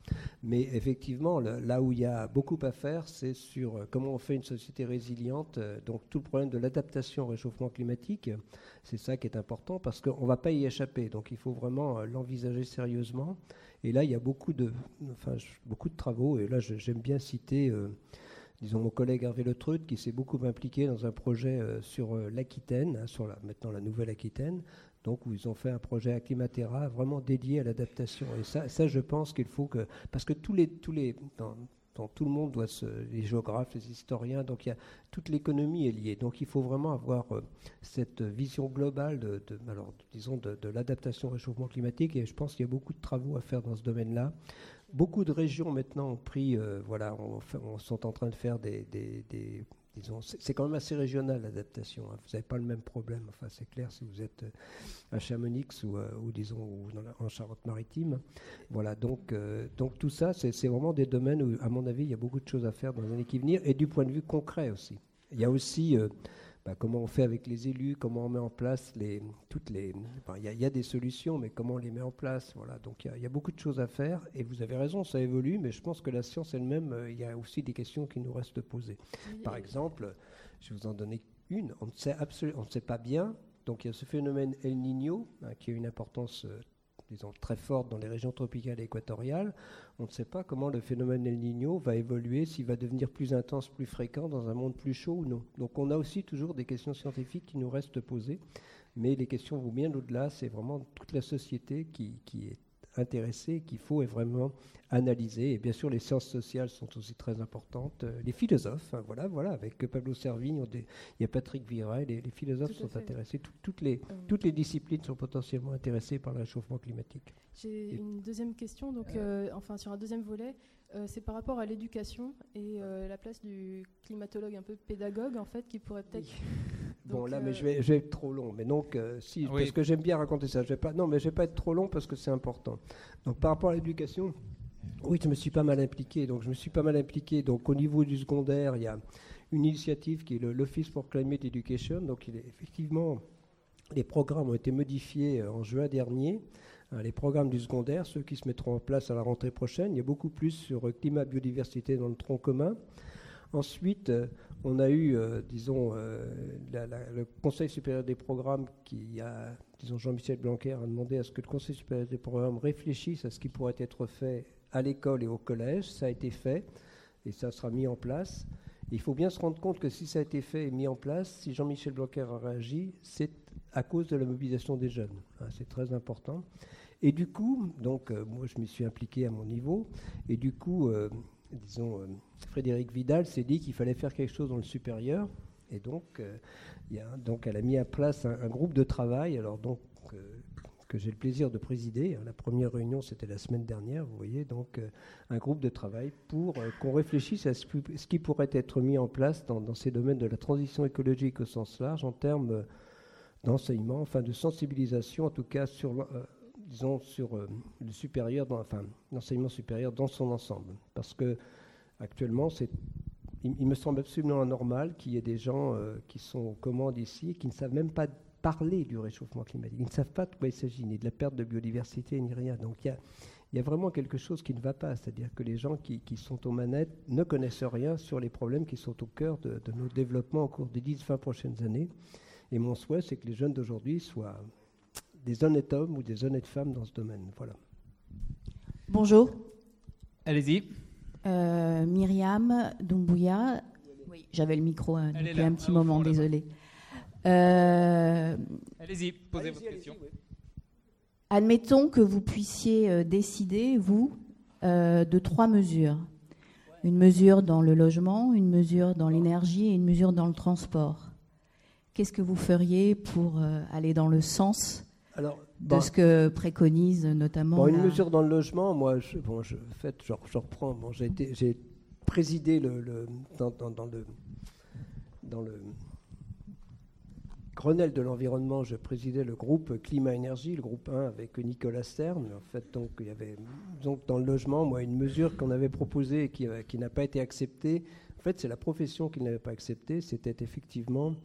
Mais effectivement, là où il y a beaucoup à faire, c'est sur euh, comment on fait une société résiliente. Euh, donc, tout le problème de l'adaptation au réchauffement climatique, c'est ça qui est important parce qu'on ne va pas y échapper. Donc, il faut vraiment euh, l'envisager sérieusement. Et là, il y a beaucoup de, beaucoup de travaux. Et là, j'aime bien citer disons mon collègue Hervé Le Treut, qui s'est beaucoup impliqué dans un projet euh, sur euh, l'Aquitaine, hein, sur la, maintenant la Nouvelle-Aquitaine, donc où ils ont fait un projet Acclimatera vraiment dédié à l'adaptation. Et ça, ça, je pense qu'il faut que, parce que tous les, tous les, dans, tout le monde doit se, les géographes, les historiens, donc y a, toute l'économie est liée. Donc il faut vraiment avoir euh, cette vision globale de, alors, disons, de, de l'adaptation au réchauffement climatique. Et je pense qu'il y a beaucoup de travaux à faire dans ce domaine-là. Beaucoup de régions maintenant ont pris, euh, voilà, on, sont en train de faire des, disons, c'est quand même assez régional l'adaptation. Hein. Vous n'avez pas le même problème. Enfin, c'est clair si vous êtes euh, à Chamonix ou, euh, disons en Charente-Maritime. Voilà. Donc, donc tout ça, c'est vraiment des domaines où, à mon avis, il y a beaucoup de choses à faire dans les années qui viennent et du point de vue concret aussi. Il y a aussi bah, comment on fait avec les élus, comment on met en place les, toutes les. Il y, a des solutions, mais comment on les met en place. Voilà. Donc il y, a beaucoup de choses à faire. Et vous avez raison, ça évolue, mais je pense que la science elle-même, euh, il y a aussi des questions qui nous restent posées. Par exemple, je vais vous en donner une. On ne sait absolument, on ne sait pas bien. Donc il y a ce phénomène El Niño hein, qui a une importance euh, disons, très forte dans les régions tropicales et équatoriales. On ne sait pas comment le phénomène El Niño va évoluer, s'il va devenir plus intense, plus fréquent dans un monde plus chaud ou non. Donc on a aussi toujours des questions scientifiques qui nous restent posées, mais les questions vont bien au-delà. C'est vraiment toute la société qui, qui est intéressés, qu'il faut vraiment analyser. Et bien sûr, les sciences sociales sont aussi très importantes. Euh, les philosophes, hein, voilà, voilà, avec Pablo Servigne, il y a Patrick les, les philosophes sont intéressés. toutes, les, euh. toutes les disciplines sont potentiellement intéressées par le réchauffement climatique. J'ai une deuxième question, donc, euh. enfin, sur un deuxième volet. c'est par rapport à l'éducation et la place du climatologue un peu pédagogue, en fait, qui pourrait peut-être Bon, là, mais je vais, je vais, être trop long. Mais donc, euh, si, parce que j'aime bien raconter ça. Je vais pas, non, mais je vais pas être trop long parce que c'est important. Donc, par rapport à l'éducation, oui, je me suis pas mal impliqué. Donc, je me suis pas mal impliqué. Donc, au niveau du secondaire, il y a une initiative qui est l'Office for Climate Education. Donc, il est effectivement, les programmes ont été modifiés euh, en juin dernier. Les programmes du secondaire, ceux qui se mettront en place à la rentrée prochaine, il y a beaucoup plus sur euh, climat, biodiversité dans le tronc commun. Ensuite, on a eu, euh, disons, euh, le Conseil supérieur des programmes qui a, disons, Jean-Michel Blanquer a demandé à ce que le Conseil supérieur des programmes réfléchisse à ce qui pourrait être fait à l'école et au collège. Ça a été fait et ça sera mis en place. il faut bien se rendre compte que si ça a été fait et mis en place, si Jean-Michel Blanquer a réagi, c'est à cause de la mobilisation des jeunes. Hein, c'est très important. Et du coup, donc, euh, moi, je m'y suis impliqué à mon niveau. Et du coup, disons, euh, Frédéric Vidal s'est dit qu'il fallait faire quelque chose dans le supérieur. Et donc, euh, elle a mis en place un, groupe de travail. Alors, donc, euh, que j'ai le plaisir de présider. La première réunion, c'était la semaine dernière, vous voyez, donc un groupe de travail pour qu'on réfléchisse à ce, qui pourrait être mis en place dans, dans, ces domaines de la transition écologique au sens large en termes d'enseignement, enfin de sensibilisation, en tout cas sur disons, sur euh, le supérieur, dans, enfin, l'enseignement supérieur dans son ensemble. Parce que actuellement, il, me semble absolument anormal qu'il y ait des gens euh, qui sont aux commandes ici et qui ne savent même pas parler du réchauffement climatique. Ils ne savent pas de quoi il s'agit, ni de la perte de biodiversité, ni rien. Donc il y a, vraiment quelque chose qui ne va pas. C'est-à-dire que les gens qui, qui, sont aux manettes ne connaissent rien sur les problèmes qui sont au cœur de, de nos développements au cours des 10-20 prochaines années. Et mon souhait, c'est que les jeunes d'aujourd'hui soient des honnêtes hommes ou des honnêtes femmes dans ce domaine. Voilà. Bonjour. Allez-y. Euh, Myriam Doumbouya. Oui, j'avais le micro hein, depuis un petit moment, désolé. Euh, Allez-y, posez votre question. Admettons que vous puissiez euh, décider, vous, de trois mesures. Une mesure dans le logement, une mesure dans l'énergie et une mesure dans le transport. Qu'est-ce que vous feriez pour aller dans le sens de ce que préconise notamment. une mesure dans le logement, moi, je, bon, je, en fait, je, reprends. Bon, j'ai, j'ai présidé le, dans, le dans le Grenelle de l'environnement, je présidais le groupe climat-énergie, le groupe 1 avec Nicolas Stern. En fait, donc il y avait donc dans le logement, moi, une mesure qu'on avait proposée et qui, euh, qui n'a pas été acceptée. En fait, c'est la profession qui n'avait pas accepté. C'était effectivement,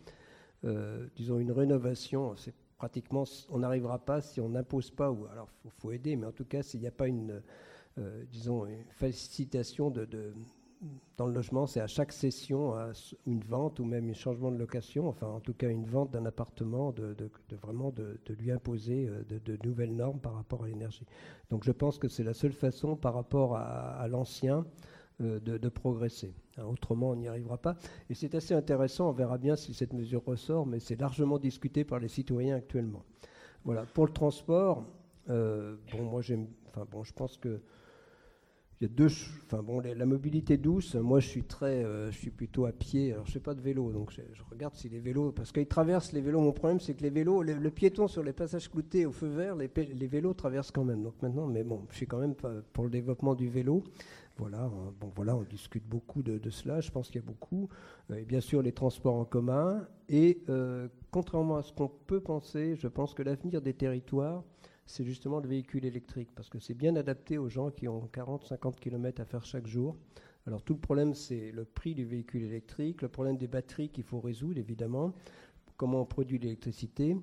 euh, disons, une rénovation. C'est pratiquement, on n'arrivera pas si on n'impose pas, ou alors il faut, aider, mais en tout cas, s'il n'y a pas une, euh, disons, une facilitation dans le logement, c'est à chaque session une vente ou même un changement de location, enfin en tout cas une vente d'un appartement, de, vraiment de, lui imposer euh, de, nouvelles normes par rapport à l'énergie. Donc je pense que c'est la seule façon par rapport à l'ancien euh, de, progresser. Hein, autrement, on n'y arrivera pas. Et c'est assez intéressant, on verra bien si cette mesure ressort, mais c'est largement discuté par les citoyens actuellement. Voilà. Pour le transport, euh, bon, moi, enfin, bon, je pense que y a deux, enfin bon, la mobilité douce. Moi, je suis très, euh, je suis plutôt à pied. Alors, je fais pas de vélo, donc je, regarde si les vélos, parce qu'ils traversent les vélos. Mon problème, c'est que les vélos, le, piéton sur les passages cloutés au feu vert, les, les, vélos traversent quand même. Donc maintenant, mais bon, je suis quand même pour le développement du vélo. Voilà, bon, voilà, on discute beaucoup de, cela. Je pense qu'il y a beaucoup. Euh, et bien sûr, les transports en commun. Et euh, contrairement à ce qu'on peut penser, je pense que l'avenir des territoires, c'est justement le véhicule électrique, parce que c'est bien adapté aux gens qui ont 40-50 km à faire chaque jour. Alors tout le problème, c'est le prix du véhicule électrique, le problème des batteries qu'il faut résoudre, évidemment, comment on produit l'électricité.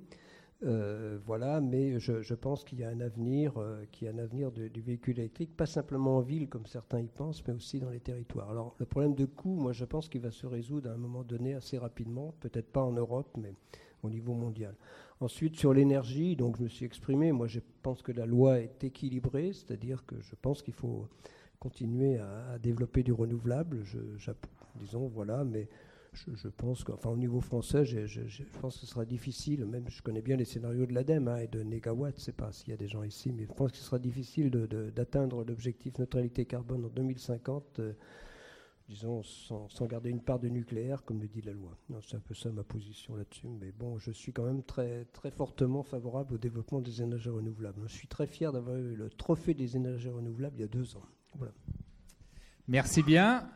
Euh, voilà, mais je, pense qu'il y a un avenir, euh, a un avenir du véhicule électrique, pas simplement en ville comme certains y pensent, mais aussi dans les territoires. Alors le problème de coût, moi je pense qu'il va se résoudre à un moment donné assez rapidement, peut-être pas en Europe, mais au niveau mondial. Ensuite sur l'énergie, donc je me suis exprimé, moi je pense que la loi est équilibrée, c'est-à-dire que je pense qu'il faut continuer à, développer du renouvelable, je, disons voilà, mais je, pense qu'au niveau français, je, pense que ce sera difficile, même je connais bien les scénarios de l'ADEME hein, et de Negawatt, je ne sais pas s'il y a des gens ici, mais je pense que ce sera difficile d'atteindre l'objectif neutralité carbone en 2050, euh, disons, sans, garder une part de nucléaire, comme le dit la loi. C'est un peu ça ma position là-dessus, mais bon, je suis quand même très, très fortement favorable au développement des énergies renouvelables. Je suis très fier d'avoir eu le trophée des énergies renouvelables il y a deux ans. Voilà. Merci bien.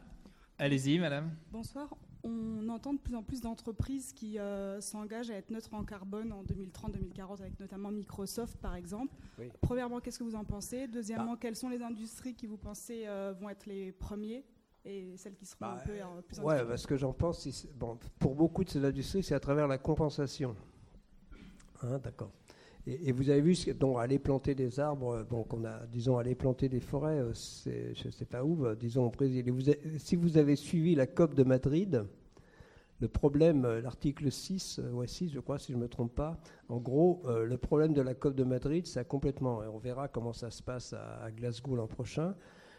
Allez-y, madame. Bonsoir on entend de plus en plus d'entreprises qui euh, s'engagent à être neutres en carbone en 2030-2040, avec notamment Microsoft par exemple. Premièrement, qu'est-ce que vous en pensez? Deuxièmement, bah. quelles sont les industries qui vous pensez euh, vont être les premiers et celles qui seront bah, un peu euh, plus Ouais, bah, ce que j'en pense, bon, pour beaucoup de ces industries, c'est à travers la compensation. Hein, d'accord. Et, vous avez vu, donc aller planter des arbres, donc on a, disons, aller planter des forêts, c'est, je ne sais pas où, disons au Brésil. Si vous avez suivi la COP de Madrid, le problème, l'article 6, ouais 6 je crois, si je ne me trompe pas, en gros, le problème de la COP de Madrid, ça complètement, et on verra comment ça se passe à, Glasgow l'an prochain,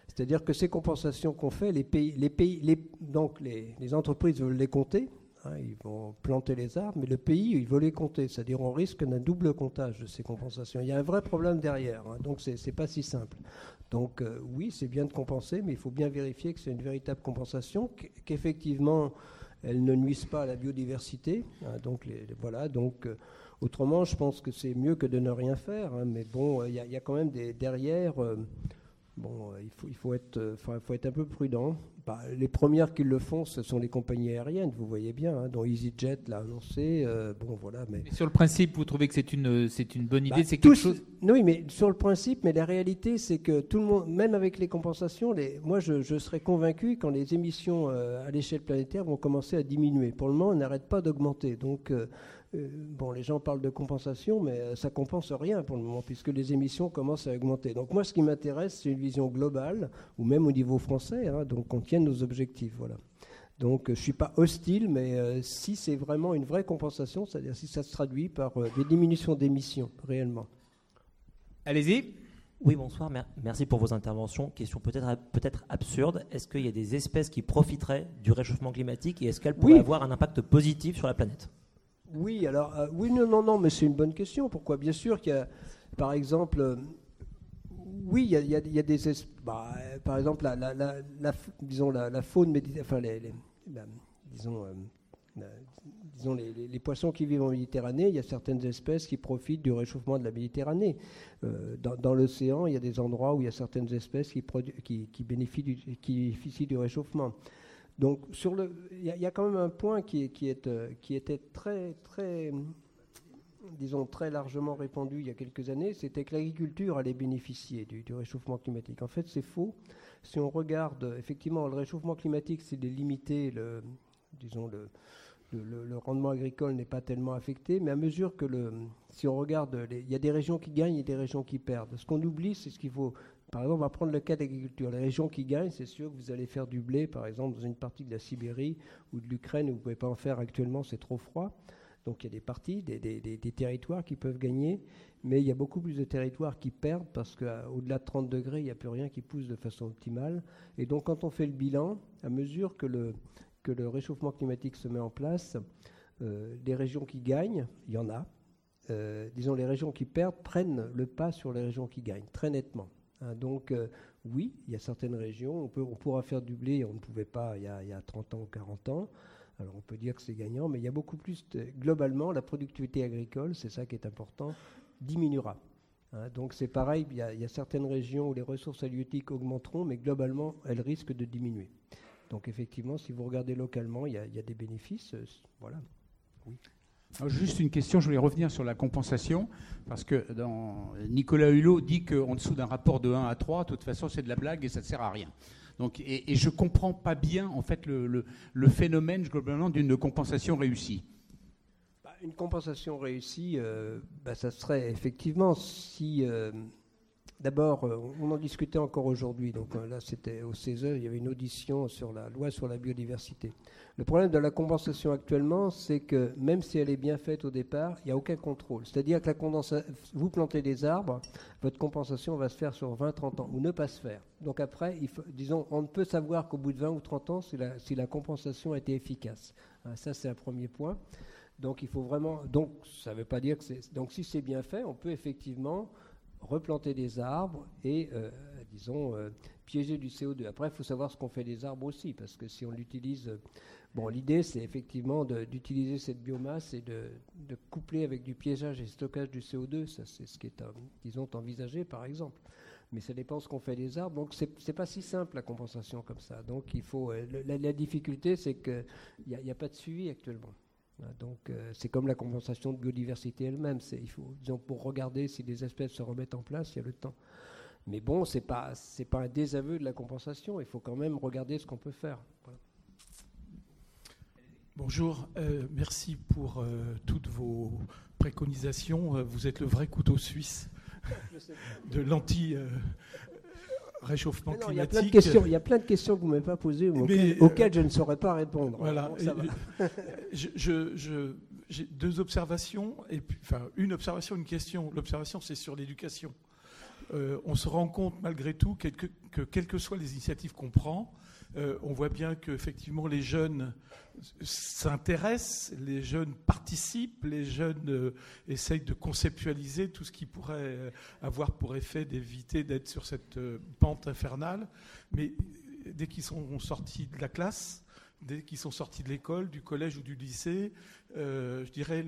c'est-à-dire que ces compensations qu'on fait, les pays, les pays, donc les, les entreprises veulent les compter, Hein, ils vont planter les arbres, mais le pays, il veut les compter. C'est-à-dire on risque d'un double comptage de ces compensations. Il y a un vrai problème derrière, hein, donc c'est n'est pas si simple. Donc euh, oui, c'est bien de compenser, mais il faut bien vérifier que c'est une véritable compensation, qu'effectivement, elle ne nuise pas à la biodiversité. Hein, donc voilà, donc... Euh, Autrement, je pense que c'est mieux que de ne rien faire. Mais bon, il y, a quand même des, derrière. Bon, il faut, il faut être, faut être un peu prudent. Bah, les premières qui le font, ce sont les compagnies aériennes, vous voyez bien, hein, dont EasyJet l'a annoncé. Euh, bon, voilà, mais... sur le principe, vous trouvez que c'est une, c'est une bonne idée bah, c'est quelque chose... Oui, mais sur le principe, mais la réalité, c'est que tout le monde, même avec les compensations, les, moi je, je, serais convaincu quand les émissions euh, à l'échelle planétaire vont commencer à diminuer. Pour le moment, on n'arrête pas d'augmenter. Donc, euh, euh, bon, les gens parlent de compensation, mais euh, ça compense rien pour le moment, puisque les émissions commencent à augmenter. Donc moi, ce qui m'intéresse, c'est une vision globale, ou même au niveau français, hein, donc qu'on tienne nos objectifs. Voilà. Donc je ne suis pas hostile, mais euh, si c'est vraiment une vraie compensation, c'est-à-dire si ça se traduit par des diminutions d'émissions, réellement. Allez-y. Oui, bonsoir. Merci pour vos interventions. Question peut-être peut-être absurde. Est-ce qu'il y a des espèces qui profiteraient du réchauffement climatique et est-ce qu'elles pourraient avoir un impact positif sur la planète? Oui, alors, euh, oui, non, non, non, mais c'est une bonne question. Pourquoi? Bien sûr qu'il y a, par exemple, euh, oui, il y a, des. Bah, par exemple, la, faune méditerranéenne, euh, les, poissons qui vivent en Méditerranée, il y a certaines espèces qui profitent du réchauffement de la Méditerranée. dans, l'océan, il y a des endroits où il y a certaines espèces qui bénéficient du réchauffement. Donc, sur le, il y, a quand même un point qui, qui, est, euh, qui était très, très, disons, très largement répandu il y a quelques années, c'était que l'agriculture allait bénéficier du, réchauffement climatique. En fait, c'est faux. Si on regarde, effectivement, le réchauffement climatique, c'est de limiter le, disons, le, rendement agricole n'est pas tellement affecté, mais à mesure que le, si on regarde, il y a des régions qui gagnent et des régions qui perdent. Ce qu'on oublie, c'est ce qu'il faut par exemple, on va prendre le cas d'agriculture. Les régions qui gagnent, c'est sûr que vous allez faire du blé, par exemple, dans une partie de la Sibérie ou de l'Ukraine vous ne pouvez pas en faire actuellement, c'est trop froid. Donc il y a des parties, des, territoires qui peuvent gagner, mais il y a beaucoup plus de territoires qui perdent parce qu'au-delà de 30 degrés, il n'y a plus rien qui pousse de façon optimale. Et donc quand on fait le bilan, à mesure que le, que le réchauffement climatique se met en place, euh, les régions qui gagnent, il y en a, euh, disons les régions qui perdent prennent le pas sur les régions qui gagnent, très nettement. Hein, donc, euh, oui, il y a certaines régions, on, on pourra faire du blé, on ne pouvait pas il y, a, 30 ans ou 40 ans. Alors, on peut dire que c'est gagnant, mais il y a beaucoup plus. globalement, la productivité agricole, c'est ça qui est important, diminuera. Hein, donc, c'est pareil, il y, a, certaines régions où les ressources halieutiques augmenteront, mais globalement, elles risquent de diminuer. Donc, effectivement, si vous regardez localement, il y a, il y a des bénéfices. Euh, voilà. Oui juste une question, je voulais revenir sur la compensation, parce que Nicolas Hulot dit qu'en dessous d'un rapport de 1 à 3, de toute façon, c'est de la blague et ça ne sert à rien. Et, je ne comprends pas bien, en fait, le, phénomène, globalement, d'une compensation réussie. Bah, une compensation réussie, euh, bah, ça serait effectivement si... Euh, D'abord, euh, on en discutait encore aujourd'hui. Donc là, c'était au CESE, il y avait une audition sur la loi sur la biodiversité. Le problème de la compensation actuellement, c'est que même si elle est bien faite au départ, il n'y a aucun contrôle. C'est-à-dire que la vous plantez des arbres, votre compensation va se faire sur 20-30 ans, ou ne pas se faire. Donc après, disons, on ne peut savoir qu'au bout de 20 ou 30 ans si la, compensation a été efficace. Hein, ça, c'est un premier point. Donc il faut vraiment. Donc ça ne veut pas dire que c'est. Donc si c'est bien fait, on peut effectivement replanter des arbres et, euh, disons, euh, piéger du CO2. Après, il faut savoir ce qu'on fait des arbres aussi, parce que si on l'utilise Bon, l'idée, c'est effectivement d'utiliser cette biomasse et de, coupler avec du piégeage et stockage du CO2. Ça, c'est ce qui est, disons, envisagé, par exemple. Mais ça dépend ce qu'on fait des arbres. Donc, c'est n'est pas si simple, la compensation comme ça. Donc, il faut. Euh, la, difficulté, c'est qu'il n'y a, pas de suivi actuellement. Donc, euh, c'est comme la compensation de biodiversité elle-même. Il faut, disons, pour regarder si les espèces se remettent en place, il y a le temps. Mais bon, ce n'est pas, pas un désaveu de la compensation. Il faut quand même regarder ce qu'on peut faire. Bonjour, euh, merci pour euh, toutes vos préconisations. Vous êtes le vrai couteau suisse de l'anti-réchauffement climatique. Il y, a plein de questions, il y a plein de questions que vous ne m'avez pas posées, auxquelles, je ne saurais pas répondre. Voilà. j'ai deux observations, et puis, enfin une observation, une question. L'observation, c'est sur l'éducation. on se rend compte malgré tout que, que quelles que soient les initiatives qu'on prend, euh, on voit bien qu'effectivement les jeunes s'intéressent, les jeunes participent, les jeunes euh, essayent de conceptualiser tout ce qui pourrait euh, avoir pour effet d'éviter d'être sur cette pente infernale. Mais dès qu'ils sont sortis de la classe, dès qu'ils sont sortis de l'école, du collège ou du lycée, je dirais,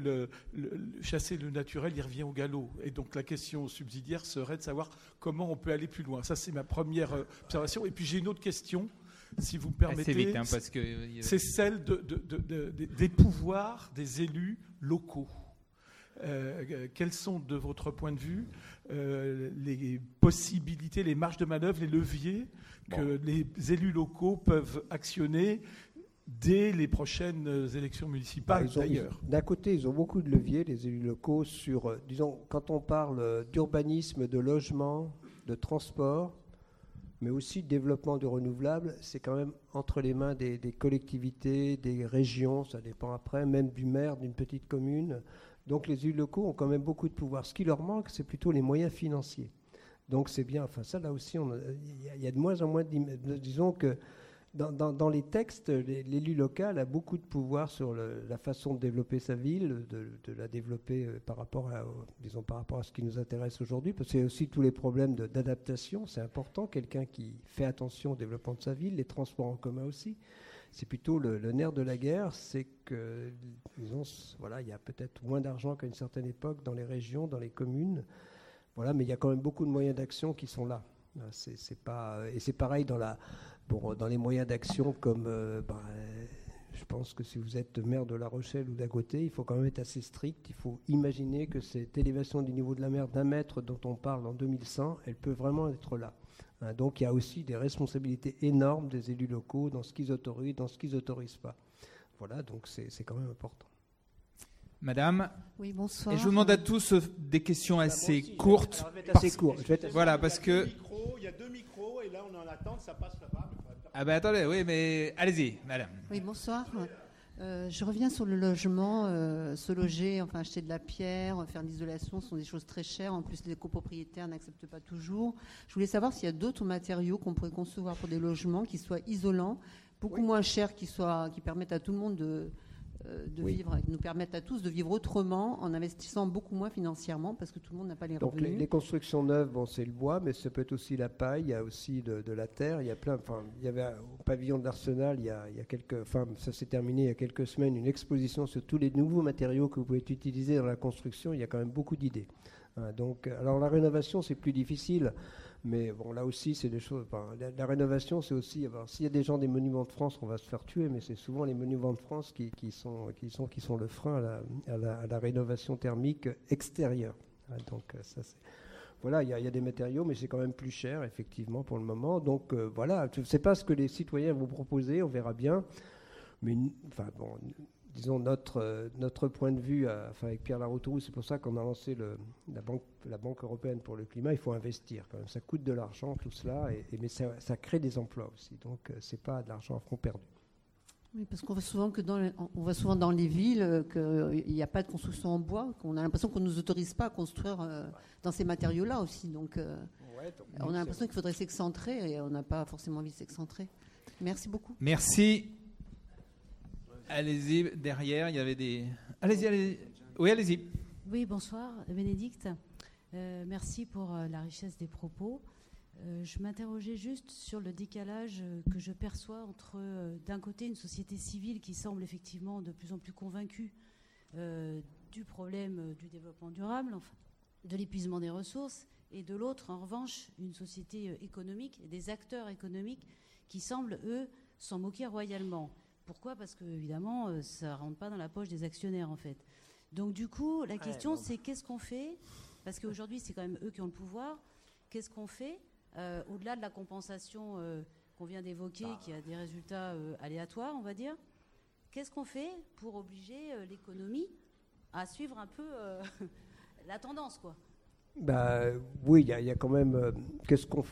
chasser le naturel, il revient au galop. Et donc la question subsidiaire serait de savoir comment on peut aller plus loin. Ça, c'est ma première observation. Et puis j'ai une autre question si vous me permettez, hein, c'est celle des pouvoirs des élus locaux. Euh, quels sont, de votre point de vue, euh, les possibilités, les marges de manœuvre, les leviers que les élus locaux peuvent actionner dès les prochaines élections municipales bah, d'ailleurs? D'un côté, ils ont beaucoup de leviers, les élus locaux, sur, euh, disons, quand on parle d'urbanisme, de logement, de transport, mais aussi de développement de renouvelables, c'est quand même entre les mains des, collectivités, des régions, ça dépend après, même du maire d'une petite commune. Donc les élus locaux ont quand même beaucoup de pouvoir. Ce qui leur manque, c'est plutôt les moyens financiers. Donc c'est bien, enfin ça là aussi, il y, a de moins en moins, disons que dans, les textes, l'élu local a beaucoup de pouvoir sur la façon de développer sa ville, de, la développer euh, par rapport à, disons, par rapport à ce qui nous intéresse aujourd'hui, parce qu'il y a aussi tous les problèmes d'adaptation, c'est important, quelqu'un qui fait attention au développement de sa ville, les transports en commun aussi. C'est plutôt le, nerf de la guerre, c'est que, disons, voilà, il y a peut-être moins d'argent qu'à une certaine époque dans les régions, dans les communes, voilà, mais il y a quand même beaucoup de moyens d'action qui sont là. C'est pas, et c'est pareil dans la Bon, dans les moyens d'action comme euh, bah, je pense que si vous êtes maire de La Rochelle ou d'à côté, il faut quand même être assez strict. Il faut imaginer que cette élévation du niveau de la mer d'un mètre dont on parle en 2100, elle peut vraiment être là. Hein, donc il y a aussi des responsabilités énormes des élus locaux dans ce qu'ils autorisent, dans ce qu'ils n'autorisent pas. Voilà, donc c'est quand même important. Madame Oui, bonsoir. Et je vous demande à tous euh, des questions assez courtes. assez court. Voilà, parce que. Il y a deux micros et là on est en attente, ça passe là-bas. Ah ben attendez, oui, mais allez-y, madame. Oui, bonsoir. Euh, je reviens sur le logement, euh, se loger, enfin acheter de la pierre, faire de l'isolation, ce sont des choses très chères. En plus, les copropriétaires n'acceptent pas toujours. Je voulais savoir s'il y a d'autres matériaux qu'on pourrait concevoir pour des logements qui soient isolants, beaucoup moins chers, qui, soient, qui permettent à tout le monde de, euh, de vivre, qui nous permettent à tous de vivre autrement en investissant beaucoup moins financièrement parce que tout le monde n'a pas les revenus. Donc les, constructions neuves, bon, c'est le bois, mais ça peut être aussi la paille, il y a aussi de, la terre, il y a plein. Enfin, il y avait au pavillon de l'Arsenal, il, y a, il y a quelques, enfin, ça s'est terminé il y a quelques semaines, une exposition sur tous les nouveaux matériaux que vous pouvez utiliser dans la construction. Il y a quand même beaucoup d'idées. Hein, donc, alors la rénovation, c'est plus difficile. Mais bon, là aussi, c'est des choses. la, rénovation, c'est aussi. S'il y a des gens des monuments de France, on va se faire tuer, mais c'est souvent les monuments de France qui, sont, qui, sont, qui sont le frein à la, rénovation thermique extérieure. Donc, euh, ça, c'est. Voilà, il y, a des matériaux, mais c'est quand même plus cher, effectivement, pour le moment. Donc, euh, voilà, je ne sais pas ce que les citoyens vont proposer, on verra bien. Mais, enfin, bon, disons, notre, euh, notre point de vue, euh, enfin, avec Pierre Laroutourou, c'est pour ça qu'on a lancé le, la, banque, la Banque européenne pour le climat. Il faut investir quand même. Ça coûte de l'argent, tout cela, et, mais ça, ça, crée des emplois aussi. Donc, ce euh, c'est pas de l'argent à front perdu. Oui, parce qu'on voit souvent que dans les, on voit souvent dans les villes qu'il n'y a pas de construction en bois, qu'on a l'impression qu'on ne nous autorise pas à construire dans ces matériaux-là aussi. Donc, on a l'impression qu'il faudrait s'excentrer et on n'a pas forcément envie de s'excentrer. Merci beaucoup. Merci. Allez-y, derrière, il y avait des. Allez-y, allez-y. Oui, allez-y. Oui, bonsoir, Bénédicte. Euh, merci pour euh, la richesse des propos. Euh, je m'interrogeais juste sur le décalage que je perçois entre, d'un côté, une société civile qui semble effectivement de plus en plus convaincue du problème du développement durable, enfin, de l'épuisement des ressources, et de l'autre, en revanche, une société économique, des acteurs économiques qui semblent, eux, s'en moquer royalement. Pourquoi? Parce que évidemment, euh, ça rentre pas dans la poche des actionnaires en fait. Donc du coup, la question c'est qu'est-ce qu'on fait? Parce qu'aujourd'hui, c'est quand même eux qui ont le pouvoir. Qu'est-ce qu'on fait? Euh, au-delà de la compensation euh, qu'on vient d'évoquer, bah. qui a des résultats aléatoires, on va dire Qu'est-ce qu'on fait pour obliger l'économie à suivre un peu (laughs) la tendance, quoi? Bah, oui, il y, y, a quand même. Qu'est-ce qu'on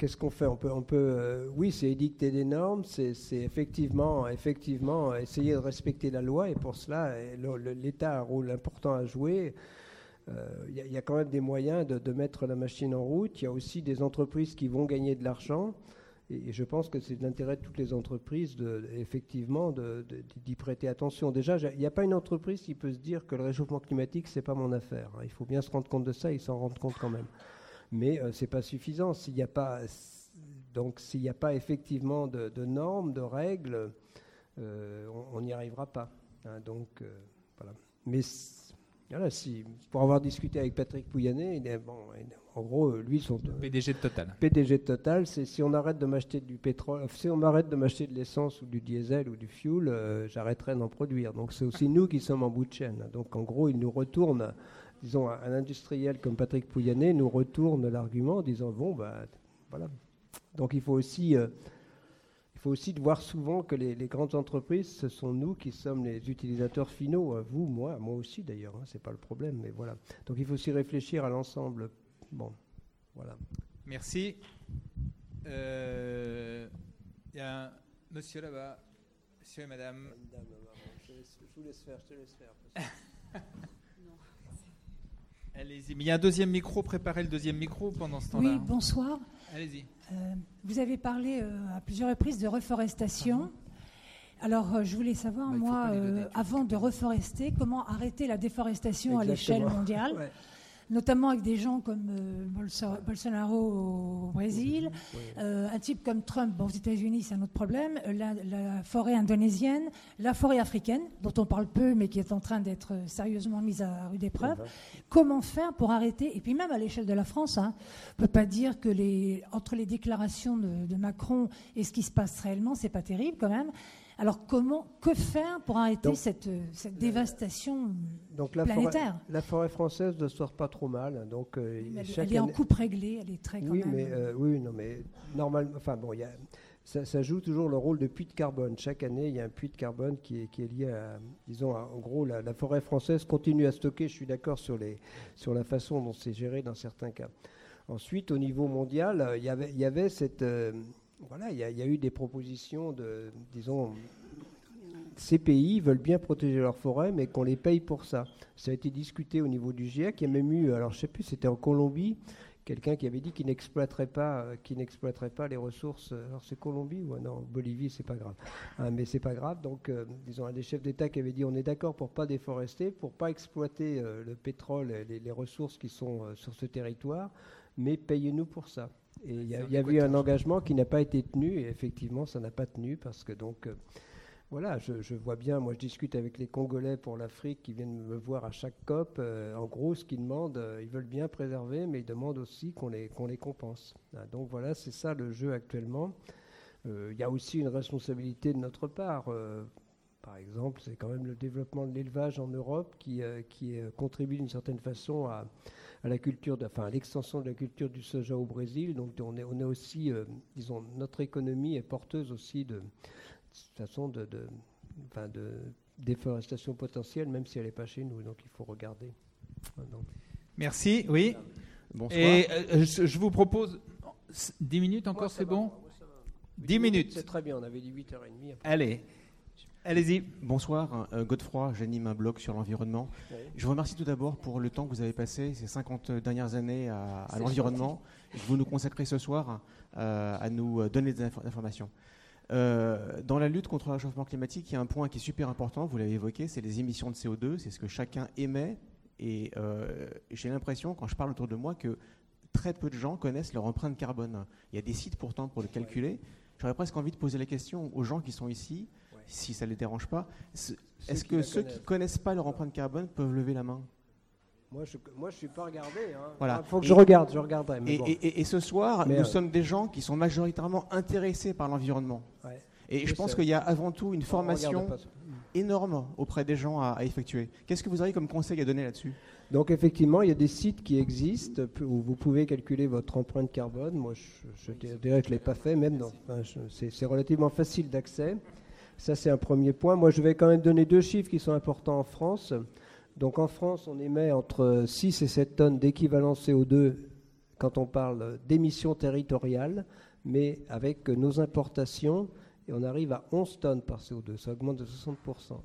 Qu'est-ce qu'on fait? On peut, euh, oui, c'est édicter des normes, c'est effectivement, effectivement essayer de respecter la loi, et pour cela, l'État a un rôle important à jouer. Euh, il y, a quand même des moyens de, mettre la machine en route. Il y a aussi des entreprises qui vont gagner de l'argent. Et, je pense que c'est l'intérêt de toutes les entreprises, effectivement, d'y prêter attention. Déjà, il n'y a pas une entreprise qui peut se dire que le réchauffement climatique, c'est pas mon affaire. Il faut bien se rendre compte de ça, ils s'en rendent compte quand même mais euh, ce n'est pas suffisant. S'il n'y a pas, donc s'il n'y a pas effectivement de, normes, de règles, on n'y arrivera pas. Hein. donc, voilà. Mais voilà, si, pour avoir discuté avec Patrick Pouyanné, bon, en gros, lui, son PDG de Total. PDG de Total, c'est si on arrête de m'acheter du pétrole, si on arrête de m'acheter de l'essence ou du diesel ou du fuel, euh, j'arrêterai d'en produire. Donc c'est aussi nous qui sommes en bout de chaîne. Donc en gros, il nous retourne, disons, un industriel comme Patrick Pouyanné nous retourne l'argument en disant bon, bah voilà. Donc il faut aussi euh, il faut aussi voir souvent que les, grandes entreprises, ce sont nous qui sommes les utilisateurs finaux. Euh, vous, moi, moi aussi d'ailleurs, hein, c'est pas le problème, mais voilà. Donc il faut aussi réfléchir à l'ensemble. Bon, voilà. Merci. Euh, il y a un monsieur là-bas, monsieur et madame. Je, vous laisse faire, je te laisse faire. (laughs) Allez-y. Mais il y a un deuxième micro. Préparez le deuxième micro pendant ce temps-là. Oui, bonsoir. Allez-y. Euh, vous avez parlé euh, à plusieurs reprises de reforestation. Alors, euh, je voulais savoir, bah, moi, avant de reforester, comment arrêter la déforestation à l'échelle mondiale (laughs) notamment avec des gens comme euh, Bolsonaro au Brésil, euh, un type comme Trump aux États-Unis, c'est un autre problème, euh, la, forêt indonésienne, la forêt africaine, dont on parle peu mais qui est en train d'être sérieusement mise à rude épreuve. Comment faire pour arrêter? Et puis même à l'échelle de la France, hein, on ne peut pas dire que les, entre les déclarations de, de Macron et ce qui se passe réellement, c'est pas terrible quand même. Alors comment, que faire pour arrêter cette, cette, dévastation donc la planétaire? forêt, La forêt française ne sort pas trop mal. Donc, euh, elle, est en coupe réglée, elle est très quand oui, Mais, euh, oui, non, mais normalement, enfin bon, y a, ça, joue toujours le rôle de puits de carbone. Chaque année, il y a un puits de carbone qui est, qui est lié à, disons, en gros, la, forêt française continue à stocker. Je suis d'accord sur, les, sur la façon dont c'est géré dans certains cas. Ensuite, au niveau mondial, il y avait, il y avait cette euh, voilà, il y, a eu des propositions de, disons, ces pays veulent bien protéger leurs forêts, mais qu'on les paye pour ça. Ça a été discuté au niveau du GIEC. Il y a même eu, alors je ne sais plus, c'était en Colombie, quelqu'un qui avait dit qu'il n'exploiterait pas, euh, les ressources. Euh, alors c'est Colombie ou non Bolivie, c'est pas grave. Hein, mais c'est pas grave. Donc, euh, disons, un des chefs d'État qui avait dit on est d'accord pour pas déforester, pour pas exploiter le pétrole, et les, ressources qui sont sur ce territoire, mais payez-nous pour ça. Et il y, a, eu un engagement qui n'a pas été tenu, et effectivement, ça n'a pas tenu parce que donc. Euh, voilà, je, vois bien, moi je discute avec les Congolais pour l'Afrique qui viennent me voir à chaque COP. Euh, en gros, ce qu'ils demandent, euh, ils veulent bien préserver, mais ils demandent aussi qu'on les, qu'on les compense. Ah, donc voilà, c'est ça le jeu actuellement. Il y a aussi une responsabilité de notre part. par exemple, c'est quand même le développement de l'élevage en Europe qui, qui contribue d'une certaine façon à, à la culture, enfin à l'extension de la culture du soja au Brésil. Donc on est, on est aussi, euh, disons, notre économie est porteuse aussi de, de façon de, de, enfin de déforestation potentielle, même si elle n'est pas chez nous. Donc il faut regarder. Merci. Oui. Bonsoir. Et euh, je, vous propose 10 minutes encore, c'est bon? 10 minutes. C'est très bien, on avait dit 8h30. Allez. Allez-y. Bonsoir, euh, Godefroy, j'anime un blog sur l'environnement. Je vous remercie tout d'abord pour le temps que vous avez passé ces 50 dernières années à, l'environnement. Vous nous consacrez ce soir euh, à nous donner des informations. Euh, dans la lutte contre le réchauffement climatique, il y a un point qui est super important, vous l'avez évoqué, c'est les émissions de CO2, c'est ce que chacun émet. Et j'ai l'impression, quand je parle autour de moi, que très peu de gens connaissent leur empreinte carbone. Il y a des sites pourtant pour le calculer. J'aurais presque envie de poser la question aux gens qui sont ici si ça ne les dérange pas. Est-ce que ceux qui ne connaissent pas leur empreinte carbone peuvent lever la main? Moi, je ne suis pas regardé. Il hein. voilà. faut que je regarde, je regarderai. et, ce soir, nous euh, sommes des gens qui sont majoritairement intéressés par l'environnement. Et je pense qu'il y a avant tout une formation énorme auprès des gens à, effectuer. Qu'est-ce que vous auriez comme conseil à donner là-dessus? Donc effectivement, il y a des sites qui existent où vous pouvez calculer votre empreinte carbone. Moi, je, dirais que je ne l'ai pas fait, même. c'est relativement facile d'accès. Ça, c'est un premier point. Moi, je vais quand même donner deux chiffres qui sont importants en France. Donc en France, on émet entre 6 et 7 tonnes d'équivalent CO2 quand on parle d'émissions territoriales, mais avec nos importations, on arrive à 11 tonnes par CO2. Ça augmente de 60%.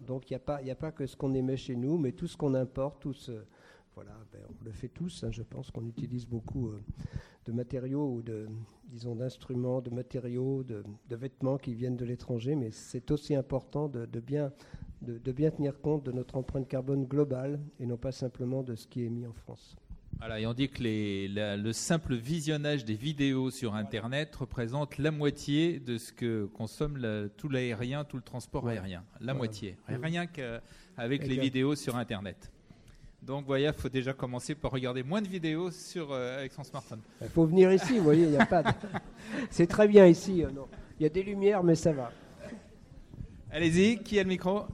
Donc il n'y a, a, pas que ce qu'on émet chez nous, mais tout ce qu'on importe, tout ce, voilà, ben, on le fait tous. Hein, je pense qu'on utilise beaucoup euh, de matériaux ou de, disons, d'instruments, de matériaux, de, vêtements qui viennent de l'étranger, mais c'est aussi important de, bien, de, bien tenir compte de notre empreinte carbone globale et non pas simplement de ce qui est mis en France. Voilà, et on dit que le simple visionnage des vidéos sur Internet représente la moitié de ce que consomme tout l'aérien, tout le transport aérien. La moitié. Rien qu'avec les vidéos sur Internet. Donc, voyez, il faut déjà commencer par regarder moins de vidéos sur, euh, avec son smartphone. Il faut venir ici, vous voyez, il n'y a pas de... (laughs) C'est très bien ici. Euh, non. Il y a des lumières, mais ça va. Allez-y, qui a le micro?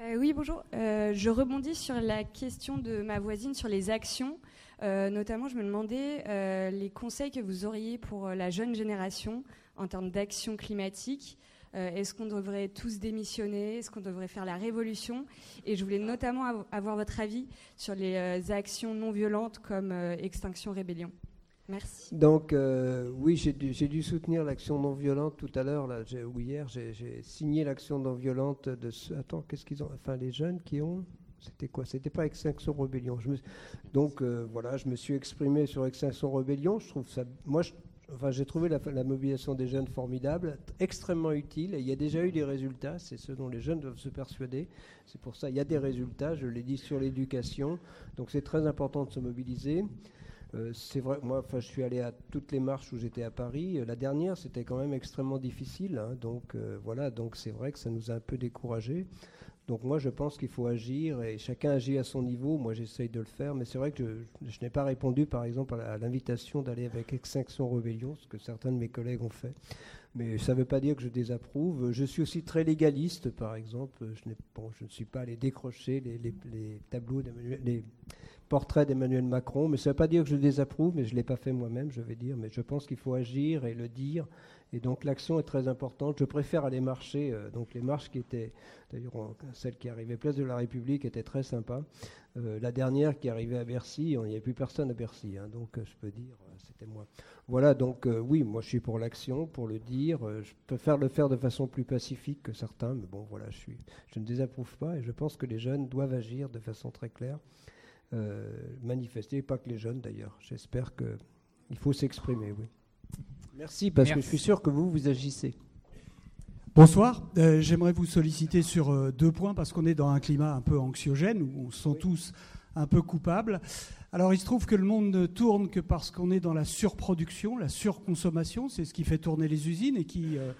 Euh, Oui, bonjour. je rebondis sur la question de ma voisine sur les actions. notamment, je me demandais les conseils que vous auriez pour la jeune génération en termes d'action climatique. Euh, est-ce qu'on devrait tous démissionner? Est-ce qu'on devrait faire la révolution? Et je voulais notamment avoir votre avis sur les euh, actions non violentes comme euh, Extinction Rébellion. Merci. Donc oui, j'ai dû, soutenir l'action non violente tout à l'heure, ou hier, j'ai signé l'action non violente de attends, qu'est-ce qu'ils ont, enfin les jeunes qui ont, c'était quoi? C'était pas Extinction Rébellion. Je donc voilà, je me suis exprimé sur Extinction Rébellion. Je trouve ça, moi, je, Enfin, j'ai trouvé la, mobilisation des jeunes formidable, extrêmement utile. Il y a déjà eu des résultats. C'est ce dont les jeunes doivent se persuader. C'est pour ça il y a des résultats. Je l'ai dit sur l'éducation. Donc c'est très important de se mobiliser. Euh, c'est vrai, moi, enfin, je suis allé à toutes les marches où j'étais à Paris. Euh, la dernière, c'était quand même extrêmement difficile. Hein. donc euh, voilà, donc c'est vrai que ça nous a un peu découragés. Donc moi, je pense qu'il faut agir et chacun agit à son niveau. Moi, j'essaye de le faire, mais c'est vrai que je, n'ai pas répondu, par exemple, à l'invitation d'aller avec Extinction Rebellion, ce que certains de mes collègues ont fait. Mais ça ne veut pas dire que je désapprouve. Je suis aussi très légaliste, par exemple. Je, ne suis pas allé décrocher les, les tableaux les portraits d'Emmanuel Macron, mais ça ne veut pas dire que je désapprouve, mais je ne l'ai pas fait moi-même, je vais dire. Mais je pense qu'il faut agir et le dire et donc l'action est très importante. Je préfère aller marcher. Euh, donc les marches qui étaient, d'ailleurs celle qui arrivait place de la République était très sympa. Euh, la dernière qui arrivait à Bercy, il n'y avait plus personne à Bercy. Hein, donc je peux dire, euh, c'était moi. Voilà, donc oui, moi je suis pour l'action, pour le dire. je préfère le faire de façon plus pacifique que certains, mais bon voilà, je, je ne désapprouve pas et je pense que les jeunes doivent agir de façon très claire. manifester, pas que les jeunes d'ailleurs. J'espère qu'il faut s'exprimer, oui. Merci, parce que je suis sûr que vous, vous agissez. Bonsoir. Euh, j'aimerais vous solliciter sur euh, deux points, parce qu'on est dans un climat un peu anxiogène, où on se sent tous un peu coupables. Alors, il se trouve que le monde ne tourne que parce qu'on est dans la surproduction, la surconsommation. C'est ce qui fait tourner les usines et qui, euh,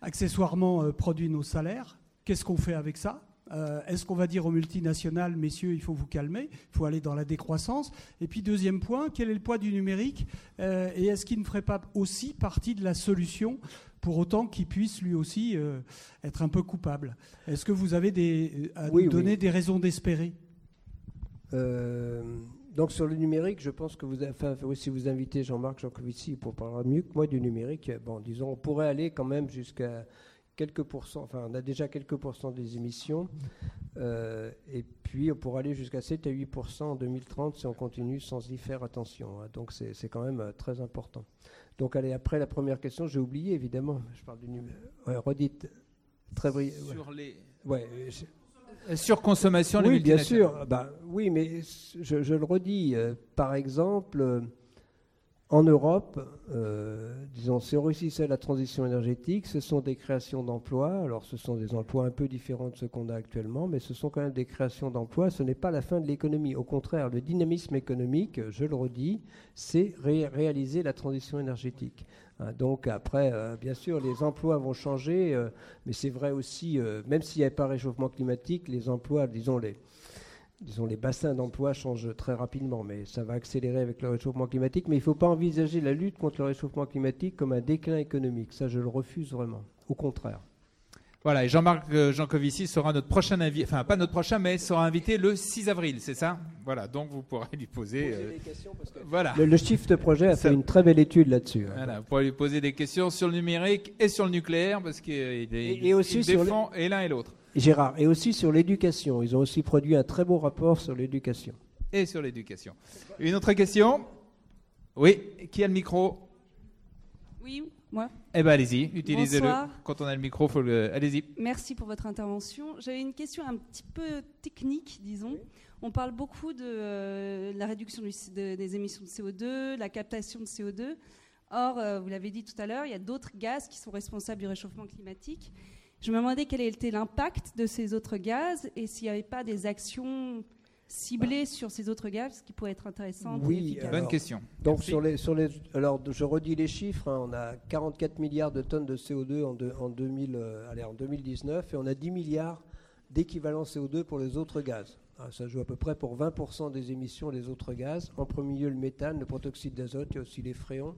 accessoirement, produit nos salaires. Qu'est-ce qu'on fait avec ça? Euh, est-ce qu'on va dire aux multinationales, messieurs, il faut vous calmer, il faut aller dans la décroissance? Et puis deuxième point, quel est le poids du numérique? Euh, Et est-ce qu'il ne ferait pas aussi partie de la solution pour autant qu'il puisse lui aussi euh, être un peu coupable? Est-ce que vous avez des, à nous donner des raisons d'espérer? Donc sur le numérique, je pense que vous, enfin, si vous invitez Jean-Marc Jancovici pour parler mieux que moi du numérique, bon, disons, on pourrait aller quand même jusqu'à quelques pourcents, enfin on a déjà quelques pourcents des émissions, euh, et puis on pourra aller jusqu'à 7 à 8% en 2030 si on continue sans y faire attention. Hein. donc c'est quand même euh, très important. Donc allez, après la première question, j'ai oublié évidemment, je parle du numéro. Ouais, redites très brièvement. Sur les. Ouais, Surconsommation, Oui, bien sûr. Bah, oui, mais je, je le redis. Euh, par exemple en Europe, euh, disons, si on réussissait la transition énergétique, ce sont des créations d'emplois. Alors, ce sont des emplois un peu différents de ceux qu'on a actuellement, mais ce sont quand même des créations d'emplois. Ce n'est pas la fin de l'économie. Au contraire, le dynamisme économique, je le redis, c'est réaliser la transition énergétique. Hein, donc, après, euh, bien sûr, les emplois vont changer, euh, mais c'est vrai aussi, même s'il n'y avait pas réchauffement climatique, les emplois, disons, les disons, les bassins d'emploi changent très rapidement, mais ça va accélérer avec le réchauffement climatique. Mais il ne faut pas envisager la lutte contre le réchauffement climatique comme un déclin économique. Ça, je le refuse vraiment. Au contraire. Voilà, et Jean-Marc euh, Jancovici sera notre prochain invité, enfin pas notre prochain, mais sera invité le 6 avril, c'est ça? Voilà, donc vous pourrez lui poser. Euh, des questions parce que voilà. Le, Shift Projet a fait une très belle étude là-dessus. Hein. Voilà, vous pourrez lui poser des questions sur le numérique et sur le nucléaire, parce qu'il et, aussi défend et l'un et l'autre. Gérard, et aussi sur l'éducation. Ils ont aussi produit un très beau rapport sur l'éducation. Et sur l'éducation. Une autre question? Oui, qui a le micro? Oui, moi. Eh bien, allez-y, utilisez-le. Quand on a le micro, faut le... allez-y. Merci pour votre intervention. J'avais une question un petit peu technique, disons. On parle beaucoup de euh, la réduction des émissions de CO2, la captation de CO2. Or, euh, vous l'avez dit tout à l'heure, il y a d'autres gaz qui sont responsables du réchauffement climatique. Je me demandais quel était l'impact de ces autres gaz et s'il n'y avait pas des actions ciblé sur ces autres gaz qui pourraient être intéressantes Oui, bonne question. Donc sur les, sur les, alors je redis les chiffres. hein, on a 44 milliards de tonnes de CO2 en, deux- en 2000, euh, allez, en 2019 et on a 10 milliards d'équivalent CO2 pour les autres gaz. Ah, ça joue à peu près pour 20% des émissions des autres gaz. En premier lieu le méthane, le protoxyde d'azote, il y a aussi les fréons.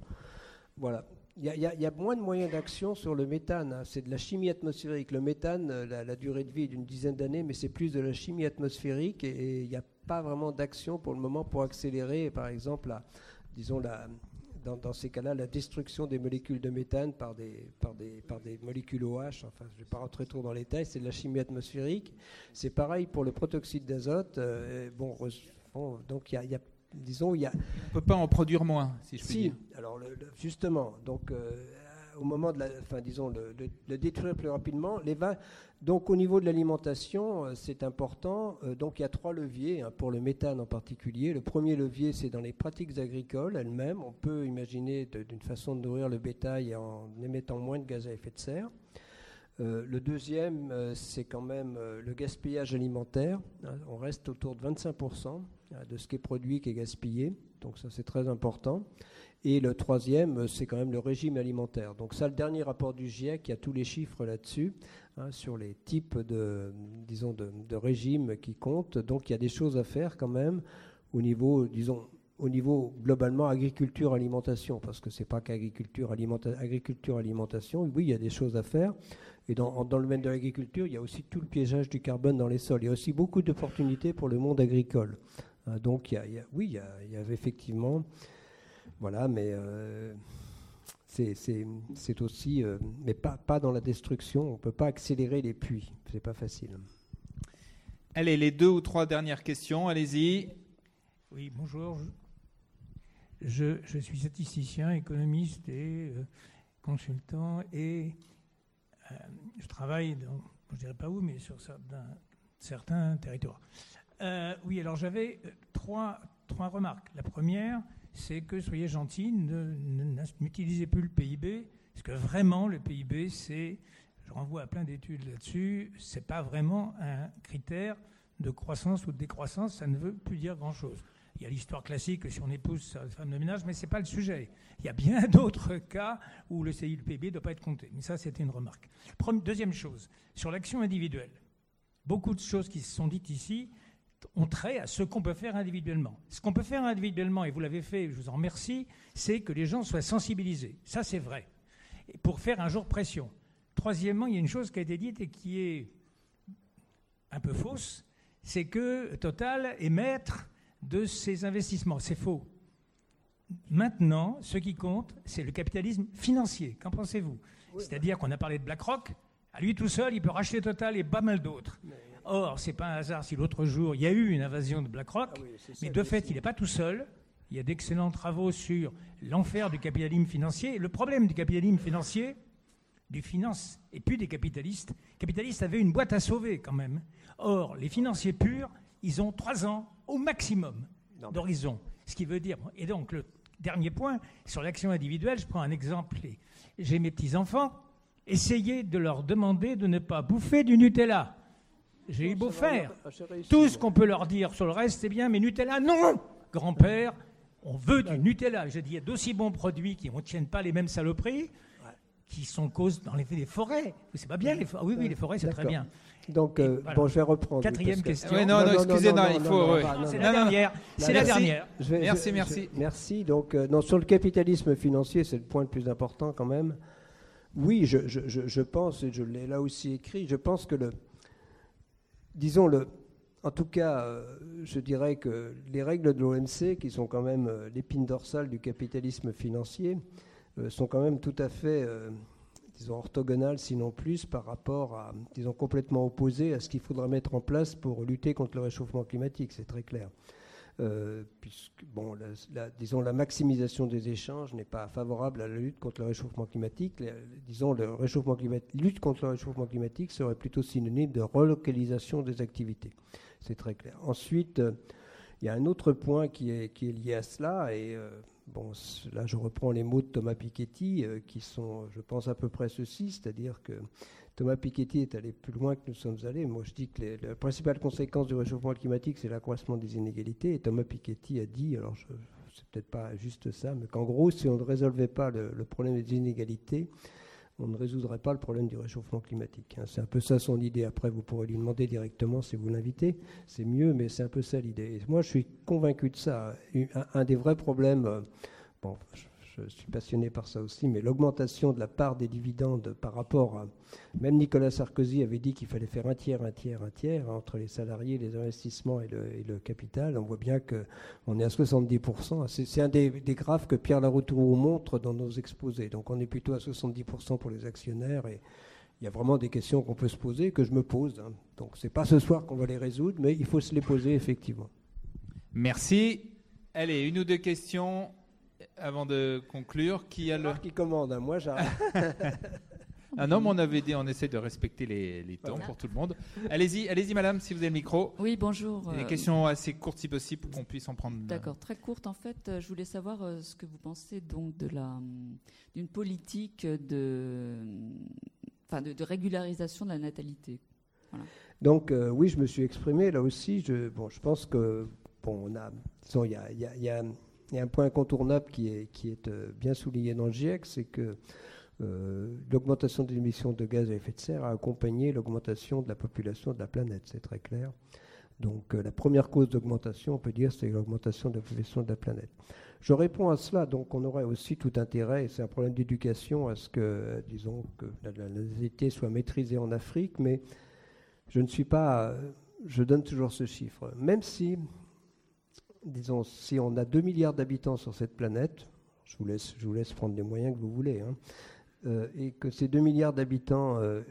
Voilà. Il y, a- moins de moyens d'action sur le méthane. hein. C'est de la chimie atmosphérique. Le méthane, euh, la, la durée de vie est d'une dizaine d'années, mais c'est plus de la chimie atmosphérique et- il n'y a pas vraiment d'action pour le moment pour accélérer, par exemple, disons dans, ces cas-là, la destruction des molécules de méthane par des, molécules OH. Enfin, je ne vais pas rentrer trop dans les détails, c'est de la chimie atmosphérique. C'est pareil pour le protoxyde d'azote. euh, bon, donc il y a, y a- disons, il y a. On peut pas en produire moins, si je puis Si, dire. alors le- le- justement, donc euh, au moment de la, enfin disons, le, détruire plus rapidement, les va- donc au niveau de l'alimentation, euh, c'est important. Euh, donc il y a trois leviers hein, pour le méthane en particulier. Le premier levier, c'est dans les pratiques agricoles elles-mêmes. On peut imaginer d'une façon de nourrir le bétail en émettant moins de gaz à effet de serre. Euh, le deuxième, euh, c'est quand même euh, le gaspillage alimentaire. on reste autour de 25% hein, de ce qui est produit qui est gaspillé. Donc ça, c'est très important. Et le troisième, c'est quand même le régime alimentaire. Donc ça, le dernier rapport du GIEC, il y a tous les chiffres là-dessus, hein, sur les types de, disons, de régimes qui comptent. Donc il y a des choses à faire quand même au niveau, disons, au niveau globalement agriculture alimentation parce que c'est pas qu'agriculture alimenta- agriculture alimentation oui il y a des choses à faire et dans, dans le domaine de l'agriculture il y a aussi tout le piégeage du carbone dans les sols. Il y a aussi beaucoup d'opportunités pour le monde agricole. Hein, donc il y a- il y a- oui il y, a- il y avait effectivement voilà mais euh, c'est- aussi euh, mais pas, pas dans la destruction. On peut pas accélérer les puits. C'est pas facile. Allez, les deux ou trois dernières questions, allez-y. Oui, bonjour. Je, je suis statisticien, économiste et euh, consultant et euh, je travaille dans, je dirais pas où, mais sur certains, certains territoires. Euh, oui, alors j'avais euh, trois, trois remarques. La première, c'est que soyez gentils, n'utilisez plus le PIB, parce que vraiment le PIB, c'est, je renvoie à plein d'études là-dessus, c'est pas vraiment un critère de croissance ou de décroissance, ça ne veut plus dire grand-chose. Il y a l'histoire classique que si on épouse sa femme de ménage, mais ce n'est pas le sujet. Il y a bien (laughs) d'autres cas où le CI, le PIB ne doit pas être compté. Mais ça, c'était une remarque. Deuxième chose, sur l'action individuelle. Beaucoup de choses qui se sont dites ici ont trait à ce qu'on peut faire individuellement. Ce qu'on peut faire individuellement, et vous l'avez fait, je vous en remercie, c'est que les gens soient sensibilisés. Ça, c'est vrai. Et pour faire un jour pression. Troisièmement, il y a une chose qui a été dite et qui est un peu fausse, c'est que Total est maître de ses investissements. C'est faux. Maintenant, ce qui compte, c'est le capitalisme financier. Qu'en pensez-vous? C'est-à-dire qu'on a parlé de BlackRock, à lui tout seul, il peut racheter Total et pas mal d'autres. Or, c'est pas un hasard si l'autre jour, il y a eu une invasion de BlackRock, mais de fait, il n'est pas tout seul. Il y a d'excellents travaux sur l'enfer du capitalisme financier. Le problème du capitalisme financier, du finance et puis des capitalistes. Les capitalistes avaient une boîte à sauver quand même. Or, les financiers purs, ils ont trois ans au maximum d'horizon. Ce qui veut dire. Et donc, le dernier point, sur l'action individuelle, je prends un exemple. J'ai mes petits-enfants. Essayez de leur demander de ne pas bouffer du Nutella. J'ai eu beau faire. Tout ce qu'on peut leur dire sur le reste, c'est bien, mais Nutella, non Grand-père, on veut du Nutella. Je dis, il y a d'aussi bons produits qui ne tiennent pas les mêmes saloperies, qui sont cause dans les, les forêts. C'est pas bien, les forêts. Oui, oui, les forêts, c'est très bien. Donc, euh, voilà. bon, je vais reprendre. Quatrième que- question. Non, non, excusez-moi, il faut, non, non, C'est non, la non. dernière. C'est la Merci. dernière. Je vais- Merci, je- merci. je- merci. Donc, euh, non, sur le capitalisme financier, c'est le point le plus important quand même. Oui, je, je- je- je pense, et je l'ai là aussi écrit, je pense que le. Disons le. En tout cas, euh, je dirais que les règles de l'OMC, qui sont quand même euh, l'épine dorsale du capitalisme financier, sont quand même tout à fait, euh, disons, orthogonales, sinon plus, par rapport à, disons, complètement opposées à ce qu'il faudra mettre en place pour lutter contre le réchauffement climatique, c'est très clair. Euh, puisque, bon, disons, la maximisation des échanges n'est pas favorable à la lutte contre le réchauffement climatique. Disons, le réchauffement climatique, lutte contre le réchauffement climatique serait plutôt synonyme de relocalisation des activités. C'est très clair. Ensuite, euh, il y a un autre point qui est, lié à cela, et euh, bon, là je reprends les mots de Thomas Piketty, qui sont, je pense, à peu près ceci, c'est-à-dire que Thomas Piketty est allé plus loin que nous sommes allés. Moi, je dis que la principale conséquence du réchauffement climatique, c'est l'accroissement des inégalités. Et Thomas Piketty a dit, alors c'est peut-être pas juste ça, mais qu'en gros, si on ne résolvait pas le, problème des inégalités, on ne résoudrait pas le problème du réchauffement climatique. Hein. C'est un peu ça son idée. Après, vous pourrez lui demander directement si vous l'invitez. C'est mieux, mais c'est un peu ça l'idée. moi, je suis convaincu de ça. Un, des vrais problèmes, euh, bon, je suis passionné par ça aussi, mais l'augmentation de la part des dividendes par rapport à... Même Nicolas Sarkozy avait dit qu'il fallait faire un tiers, un tiers, un tiers entre les salariés, les investissements et le, capital. On voit bien qu'on est à 70%. C'est un des, graphes que Pierre Laroutourou montre dans nos exposés. Donc on est plutôt à 70% pour les actionnaires et il y a vraiment des questions qu'on peut se poser, que je me pose. Hein. Donc c'est pas ce soir qu'on va les résoudre, mais il faut se les poser effectivement. Merci. Allez, une ou deux questions avant de conclure, qui a le. qui commande, hein. moi j'arrête. (laughs) Un homme, on avait dit, on essaie de respecter les, temps pour tout le monde. Allez-y, allez-y, madame, si vous avez le micro. Oui, bonjour. Des euh, questions assez courtes, si possible, pour qu'on puisse en prendre. D'accord, très courtes. En fait, euh, je voulais savoir euh, ce que vous pensez donc de la d'une politique de, enfin, de, régularisation de la natalité. Donc, oui, je me suis exprimé là aussi. Je, bon, je pense que bon, on a, il y a, y a il y a un point incontournable qui est, euh, bien souligné dans le GIEC, c'est que euh, l'augmentation des émissions de gaz à effet de serre a accompagné l'augmentation de la population de la planète, c'est très clair. Donc euh, la première cause d'augmentation, on peut dire, c'est l'augmentation de la population de la planète. Je réponds à cela, donc on aurait aussi tout intérêt, et c'est un problème d'éducation, à ce que, disons, que la, la, soit maîtrisée en Afrique, mais je ne suis pas, je donne toujours ce chiffre, même si disons, si on a 2 milliards d'habitants sur cette planète, je vous laisse, prendre les moyens que vous voulez, hein, euh, et que ces 2 milliards d'habitants euh,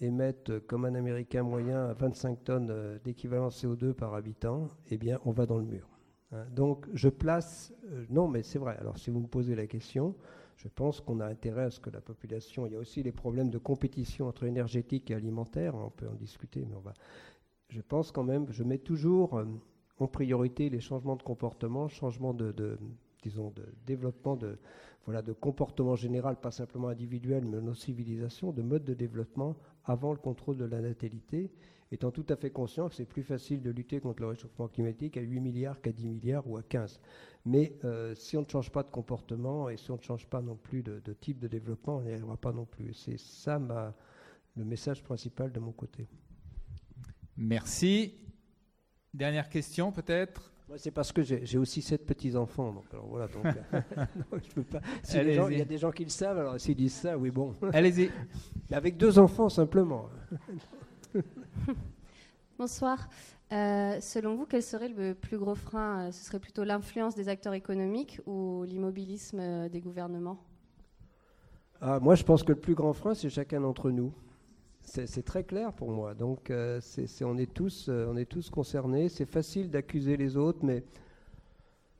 émettent, euh, comme un Américain moyen, 25 tonnes d'équivalent CO2 par habitant, eh bien, on va dans le mur. Hein. Donc, je place. non, mais c'est vrai. Alors, si vous me posez la question, je pense qu'on a intérêt à ce que la population. Il y a aussi les problèmes de compétition entre énergétique et alimentaire. On peut en discuter, mais on va. Je pense quand même. Je mets toujours en priorité les changements de comportement, changements de, disons, de développement de, voilà, de comportement général, pas simplement individuel, mais nos civilisations, de mode de développement avant le contrôle de la natalité, étant tout à fait conscient que c'est plus facile de lutter contre le réchauffement climatique à 8 milliards qu'à 10 milliards ou à 15. Mais euh, si on ne change pas de comportement et si on ne change pas non plus de, type de développement, on n'y arrivera pas non plus. C'est ça ma, le message principal de mon côté. Merci. Dernière question, peut-être c'est parce que j'ai aussi sept petits-enfants. Donc, alors voilà, donc, (laughs) (laughs) je peux pas. il y a des gens qui le savent, alors s'ils disent ça, oui, bon. Allez-y. (laughs) avec deux enfants, simplement. Bonsoir. Euh, selon vous, quel serait le plus gros frein Ce serait plutôt l'influence des acteurs économiques ou l'immobilisme euh, des gouvernements? Ah, Moi, je pense que le plus grand frein, c'est chacun d'entre nous. C'est très clair pour moi. Donc, euh, on, est tous, euh, on est tous concernés. C'est facile d'accuser les autres, mais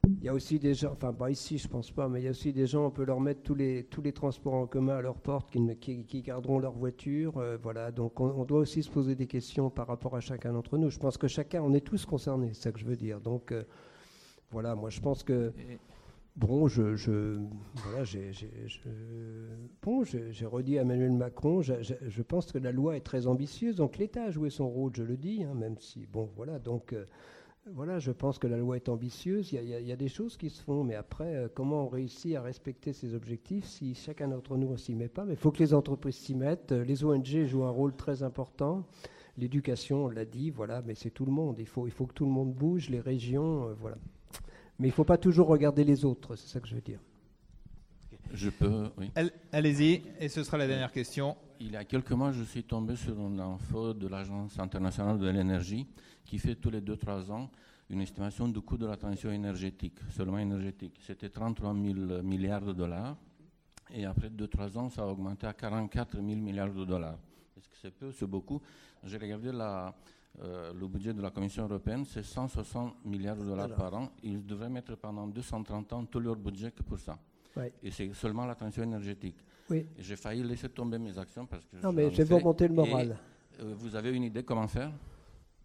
il y a aussi des gens, enfin, pas ici, je pense pas, mais il y a aussi des gens, on peut leur mettre tous les, tous les transports en commun à leur porte qui, garderont leur voiture. Euh, voilà. Donc, on, doit aussi se poser des questions par rapport à chacun d'entre nous. Je pense que chacun, on est tous concernés, c'est ça que je veux dire. Donc, voilà, moi, je pense que. Bon, je, je voilà, j'ai, bon, j'ai redit à Emmanuel Macron, je, pense que la loi est très ambitieuse, donc l'État a joué son rôle, je le dis, hein, même si, bon, voilà, donc, euh, voilà, je pense que la loi est ambitieuse, il y, a des choses qui se font, mais après, euh, comment on réussit à respecter ces objectifs si chacun d'entre nous ne s'y met pas? Mais il faut que les entreprises s'y mettent, les ONG jouent un rôle très important, l'éducation, on l'a dit, voilà, mais c'est tout le monde, il faut, il faut que tout le monde bouge, les régions, euh, voilà. Mais il ne faut pas toujours regarder les autres, c'est ça que je veux dire. Je peux, oui. Allez-y, et ce sera la dernière question. Il y a quelques mois, je suis tombé sur une info de l'Agence internationale de l'énergie qui fait tous les 2-3 ans une estimation du coût de la transition énergétique, seulement énergétique. C'était 33 000 milliards de dollars. Et après 2-3 ans, ça a augmenté à 44 000 milliards de dollars. Est-ce que c'est peu C'est beaucoup? J'ai regardé la, euh, le budget de la Commission européenne, c'est 160 milliards de dollars par an. Ils devraient mettre pendant 230 ans tout leur budget que pour ça. Et c'est seulement la transition énergétique. Oui. J'ai failli laisser tomber mes actions parce que. Non, mais je vais vous remonter le moral. Euh, vous avez une idée comment faire?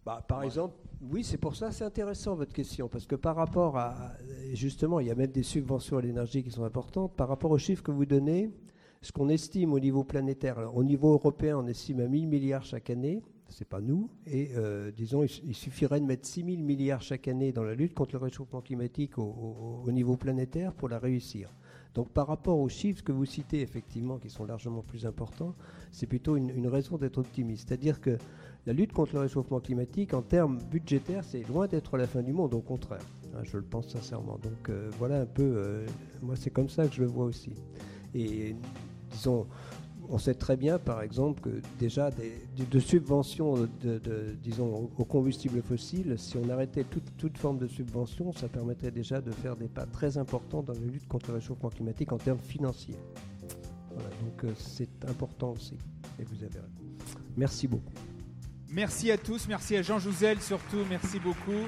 Bah, Par exemple, oui, c'est pour ça c'est intéressant votre question, parce que par rapport à, justement, il y a même des subventions à l'énergie qui sont importantes, par rapport aux chiffres que vous donnez, ce qu'on estime au niveau planétaire, au niveau européen, on estime à 1000 milliards chaque année, c'est pas nous, et euh, disons, il, suffirait de mettre 6000 milliards chaque année dans la lutte contre le réchauffement climatique au, niveau planétaire pour la réussir. Donc par rapport aux chiffres que vous citez, effectivement, qui sont largement plus importants, c'est plutôt une, raison d'être optimiste. C'est-à-dire que la lutte contre le réchauffement climatique, en termes budgétaires, c'est loin d'être la fin du monde, au contraire. Hein, je le pense sincèrement. Donc euh, voilà un peu, euh, moi c'est comme ça que je le vois aussi. Et disons, on sait très bien, par exemple, que déjà de, subventions, disons, aux combustibles fossiles, si on arrêtait toute, forme de subvention, ça permettrait déjà de faire des pas très importants dans la lutte contre le réchauffement climatique en termes financiers. Voilà, donc euh, c'est important aussi. Et vous avez. Merci beaucoup. Merci à tous, merci à Jean Jouzel surtout, merci beaucoup.